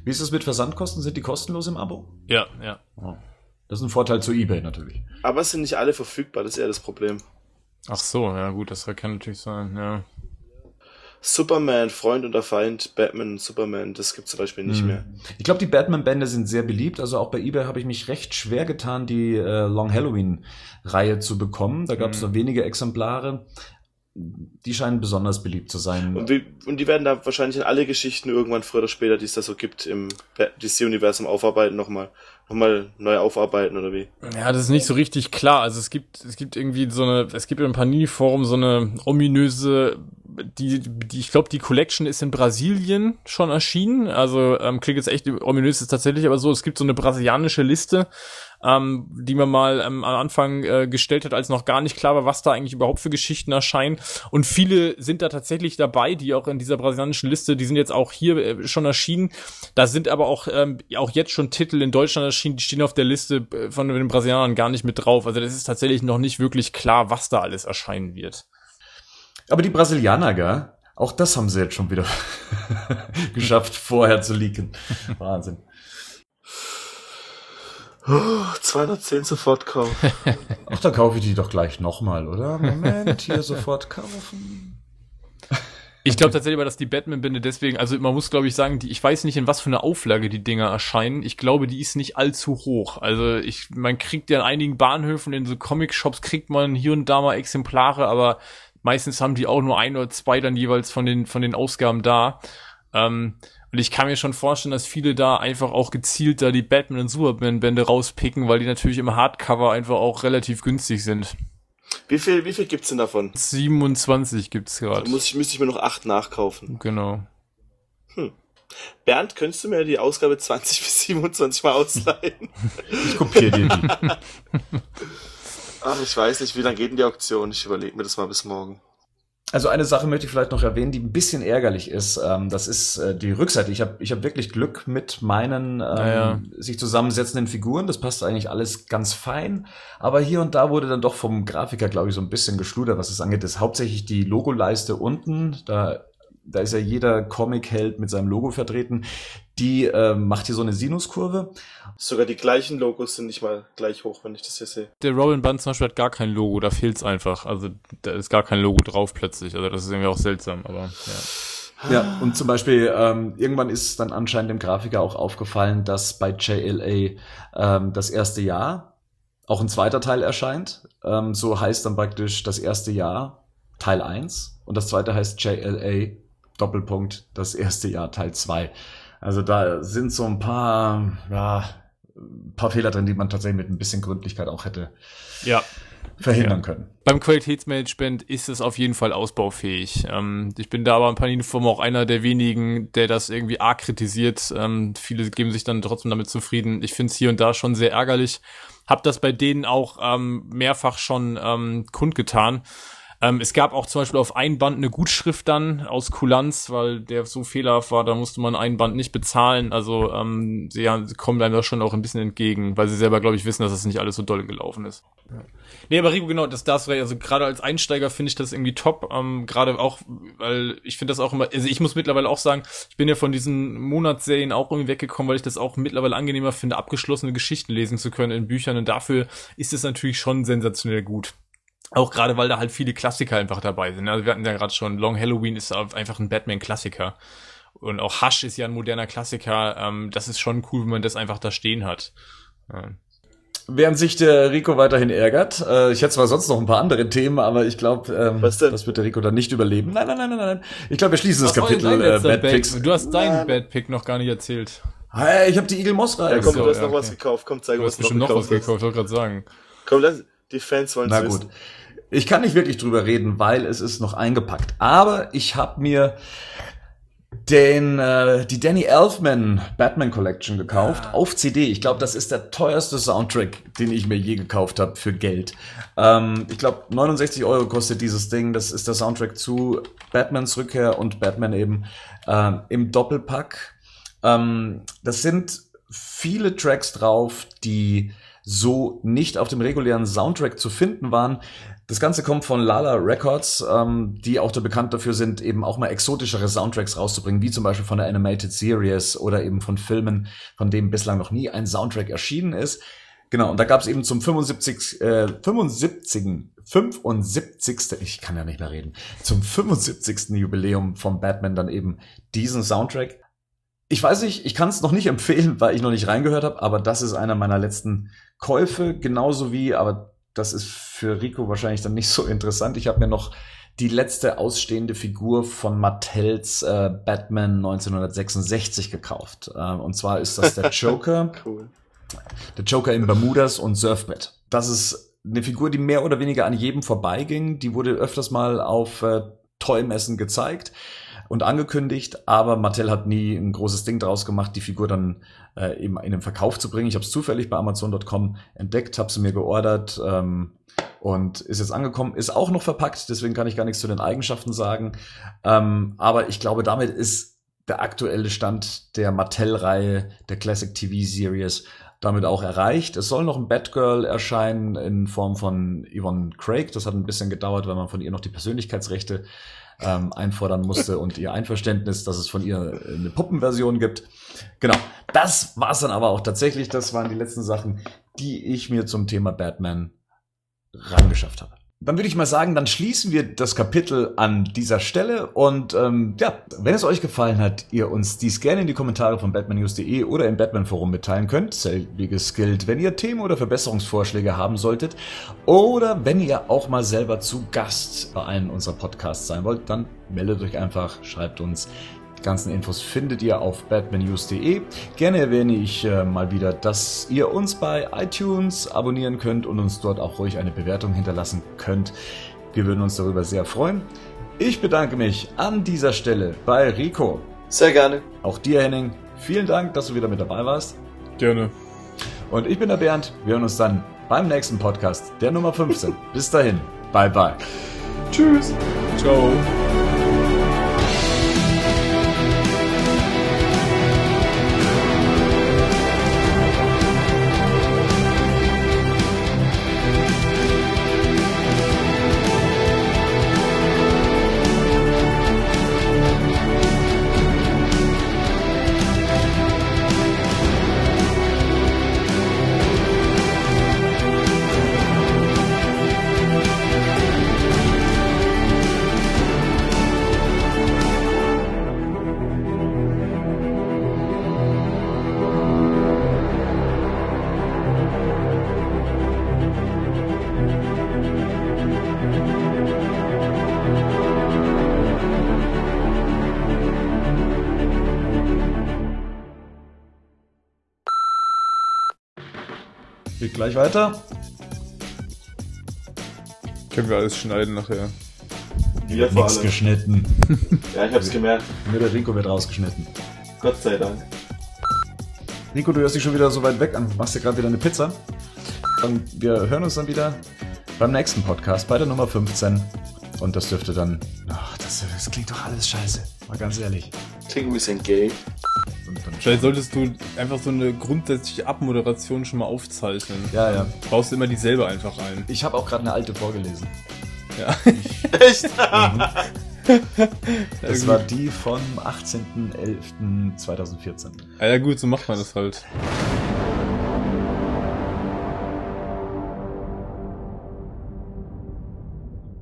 Wie ist es mit Versandkosten? Sind die kostenlos im Abo? Ja, ja. Das ist ein Vorteil zu eBay natürlich. Aber es sind nicht alle verfügbar, das ist eher das Problem. Ach so, ja gut, das kann natürlich sein, ja. Superman, Freund oder Feind, Batman und Superman, das gibt's zum Beispiel nicht Hm. mehr. Ich glaube, die Batman-Bände sind sehr beliebt. Also auch bei eBay habe ich mich recht schwer getan, die äh, Long Halloween-Reihe zu bekommen. Da gab es Mhm. nur wenige Exemplare. Die scheinen besonders beliebt zu sein. Und, wie, und die werden da wahrscheinlich in alle Geschichten irgendwann früher oder später, die es da so gibt, im DC-Universum aufarbeiten, nochmal nochmal neu aufarbeiten oder wie? Ja, das ist nicht so richtig klar. Also es gibt, es gibt irgendwie so eine, es gibt im Panini-Forum so eine ominöse, die, die ich glaube, die Collection ist in Brasilien schon erschienen. Also ähm, klingt jetzt echt ominös, ist tatsächlich aber so, es gibt so eine brasilianische Liste, ähm, die man mal ähm, am Anfang äh, gestellt hat, als noch gar nicht klar war, was da eigentlich überhaupt für Geschichten erscheinen. Und viele sind da tatsächlich dabei, die auch in dieser brasilianischen Liste, die sind jetzt auch hier äh, schon erschienen. Da sind aber auch, ähm, auch jetzt schon Titel in Deutschland erschienen, die stehen auf der Liste äh, von den Brasilianern gar nicht mit drauf. Also das ist tatsächlich noch nicht wirklich klar, was da alles erscheinen wird. Aber die Brasilianer, gell? Auch das haben sie jetzt schon wieder (laughs) geschafft, vorher zu leaken. Wahnsinn. Oh, 210 sofort kaufen. (laughs) Ach, dann kaufe ich die doch gleich nochmal, oder? Moment, hier sofort kaufen. Ich glaube tatsächlich aber, dass die Batman-Bände deswegen, also man muss glaube ich sagen, die, ich weiß nicht, in was für eine Auflage die Dinger erscheinen. Ich glaube, die ist nicht allzu hoch. Also ich, man kriegt ja in einigen Bahnhöfen, in so Comic-Shops kriegt man hier und da mal Exemplare, aber meistens haben die auch nur ein oder zwei dann jeweils von den, von den Ausgaben da. Ähm, und ich kann mir schon vorstellen, dass viele da einfach auch gezielt da die Batman- und Superman-Bände rauspicken, weil die natürlich im Hardcover einfach auch relativ günstig sind. Wie viel, wie viel gibt's denn davon? 27 gibt's Da gerade. muss ich, müsste ich mir noch acht nachkaufen. Genau. Bernd, könntest du mir die Ausgabe 20 (laughs) bis 27 mal ausleihen? (laughs) Ich kopiere dir die. (laughs) Ach, ich weiß nicht, wie lange geht denn die Auktion? Ich überlege mir das mal bis morgen. Also eine Sache möchte ich vielleicht noch erwähnen, die ein bisschen ärgerlich ist. Ähm, das ist äh, die Rückseite. Ich habe ich hab wirklich Glück mit meinen ähm, Naja. sich zusammensetzenden Figuren. Das passt eigentlich alles ganz fein. Aber hier und da wurde dann doch vom Grafiker, glaube ich, so ein bisschen geschludert, was es angeht. Das ist hauptsächlich die Logoleiste unten. Da, da ist ja jeder Comic-Held mit seinem Logo vertreten. Die äh, macht hier so eine Sinuskurve. Sogar die gleichen Logos sind nicht mal gleich hoch, wenn ich das hier sehe. Der Robin Band zum Beispiel hat gar kein Logo, da fehlt's einfach. Also da ist gar kein Logo drauf plötzlich. Also das ist irgendwie auch seltsam, aber ja. Ja, und zum Beispiel, ähm, irgendwann ist dann anscheinend dem Grafiker auch aufgefallen, dass bei JLA ähm, das erste Jahr auch ein zweiter Teil erscheint. Ähm, so heißt dann praktisch das erste Jahr Teil 1 und das zweite heißt JLA Doppelpunkt das erste Jahr Teil 2. Also da sind so ein paar, ja, ein paar Fehler drin, die man tatsächlich mit ein bisschen Gründlichkeit auch hätte ja. verhindern Ja. können. Beim Qualitätsmanagement ist es auf jeden Fall ausbaufähig. Ähm, ich bin da aber im Panini-Forum auch einer der wenigen, der das irgendwie arg kritisiert. Ähm, viele geben sich dann trotzdem damit zufrieden. Ich finde es hier und da schon sehr ärgerlich. Hab das bei denen auch ähm, mehrfach schon ähm, kundgetan. Ähm, es gab auch zum Beispiel auf ein Band eine Gutschrift dann aus Kulanz, weil der so fehlerhaft war, da musste man ein Band nicht bezahlen. Also ähm, sie, ja, sie kommen einem da schon auch ein bisschen entgegen, weil sie selber, glaube ich, wissen, dass das nicht alles so doll gelaufen ist. Nee, aber Rico, genau, das darfst du. Also gerade als Einsteiger finde ich das irgendwie top. Ähm, gerade auch, weil ich finde das auch immer, also ich muss mittlerweile auch sagen, ich bin ja von diesen Monatsserien auch irgendwie weggekommen, weil ich das auch mittlerweile angenehmer finde, abgeschlossene Geschichten lesen zu können in Büchern. Und dafür ist es natürlich schon sensationell gut. Auch gerade, weil da halt viele Klassiker einfach dabei sind. Also wir hatten ja gerade schon, Long Halloween ist einfach ein Batman-Klassiker. Und auch Hush ist ja ein moderner Klassiker. Ähm, das ist schon cool, wenn man das einfach da stehen hat. Ja. Während sich der Rico weiterhin ärgert, äh, ich hätte zwar sonst noch ein paar andere Themen, aber ich glaube, ähm, Was das wird der Rico dann nicht überleben. Nein, nein, nein, nein, nein. Ich glaube, wir schließen das Was Kapitel äh, Bad Picks. Du hast deinen Nein. Bad Pick noch gar nicht erzählt. Hey, ich habe die Eagle Moss Ja, Reihe. komm, so, du hast ja, noch was okay. gekauft. Komm, zeig Du was hast bestimmt noch was gekauft, ich wollte gerade sagen. Komm, lass, die Fans wollen Na es gut. wissen. Ich kann nicht wirklich drüber reden, weil es ist noch eingepackt. Aber ich habe mir den äh, die Danny Elfman Batman Collection gekauft auf CD. Ich glaube, das ist der teuerste Soundtrack, den ich mir je gekauft habe für Geld. Ähm, ich glaube, 69 Euro kostet dieses Ding. Das ist der Soundtrack zu Batmans Rückkehr und Batman eben ähm, im Doppelpack. Ähm, das sind viele Tracks drauf, die so nicht auf dem regulären Soundtrack zu finden waren. Das Ganze kommt von Lala Records, ähm, die auch da bekannt dafür sind, eben auch mal exotischere Soundtracks rauszubringen, wie zum Beispiel von der Animated Series oder eben von Filmen, von denen bislang noch nie ein Soundtrack erschienen ist. Genau, und da gab es eben zum 75, äh, 75. 75. Ich kann ja nicht mehr reden. Zum 75. Jubiläum vom Batman dann eben diesen Soundtrack. Ich weiß nicht, ich kann es noch nicht empfehlen, weil ich noch nicht reingehört habe, aber das ist einer meiner letzten Käufe, genauso wie, aber das ist für Rico wahrscheinlich dann nicht so interessant. Ich habe mir noch die letzte ausstehende Figur von Mattels äh, Batman 1966 gekauft. Äh, und zwar ist das der (laughs) Joker. Cool. Der Joker in Bermudas und Surfbrett. Das ist eine Figur, die mehr oder weniger an jedem vorbeiging. Die wurde öfters mal auf äh, Toymessen gezeigt und angekündigt, aber Mattel hat nie ein großes Ding draus gemacht, die Figur dann äh, eben in den Verkauf zu bringen. Ich habe es zufällig bei Amazon.com entdeckt, habe sie mir geordert ähm, und ist jetzt angekommen, ist auch noch verpackt, deswegen kann ich gar nichts zu den Eigenschaften sagen. Ähm, aber ich glaube, damit ist der aktuelle Stand der Mattel-Reihe, der Classic TV Series, damit auch erreicht. Es soll noch ein Batgirl erscheinen in Form von Yvonne Craig. Das hat ein bisschen gedauert, weil man von ihr noch die Persönlichkeitsrechte ähm, einfordern musste und ihr Einverständnis, dass es von ihr eine Puppenversion gibt. Genau, das war's dann aber auch tatsächlich. Das waren die letzten Sachen, die ich mir zum Thema Batman rangeschafft habe. Dann würde ich mal sagen, dann schließen wir das Kapitel an dieser Stelle. Und ähm, ja, wenn es euch gefallen hat, ihr uns dies gerne in die Kommentare von batmannews.de oder im Batman Forum mitteilen könnt. Selbiges gilt, wenn ihr Themen oder Verbesserungsvorschläge haben solltet. Oder wenn ihr auch mal selber zu Gast bei einem unserer Podcasts sein wollt, dann meldet euch einfach, schreibt uns. Die ganzen Infos findet ihr auf batmannews.de. Gerne erwähne ich äh, mal wieder, dass ihr uns bei iTunes abonnieren könnt und uns dort auch ruhig eine Bewertung hinterlassen könnt. Wir würden uns darüber sehr freuen. Ich bedanke mich an dieser Stelle bei Rico. Sehr gerne. Auch dir, Henning. Vielen Dank, dass du wieder mit dabei warst. Gerne. Und ich bin der Bernd. Wir hören uns dann beim nächsten Podcast, der Nummer 15. Bis dahin. Bye bye. Tschüss. Ciao. Gleich weiter. Können wir alles schneiden nachher. Wir vor Nichts allem. geschnitten. (laughs) Ja, ich hab's gemerkt. Nur der Rico wird rausgeschnitten. Gott sei Dank. Nico, du hörst dich schon wieder so weit weg an. Machst dir gerade wieder eine Pizza. Und wir hören uns dann wieder beim nächsten Podcast, bei der Nummer 15. Und das dürfte dann. Ach, das, das klingt doch alles scheiße. Mal ganz ehrlich. Klingt ein bisschen gay. Vielleicht solltest du einfach so eine grundsätzliche Abmoderation schon mal aufzeichnen. ja, ja. Brauchst du immer dieselbe einfach ein. Ich habe auch gerade eine alte vorgelesen. Ja. (laughs) Echt? (laughs) Das war die vom 18.11.2014. Ah, ja gut, so macht man das halt.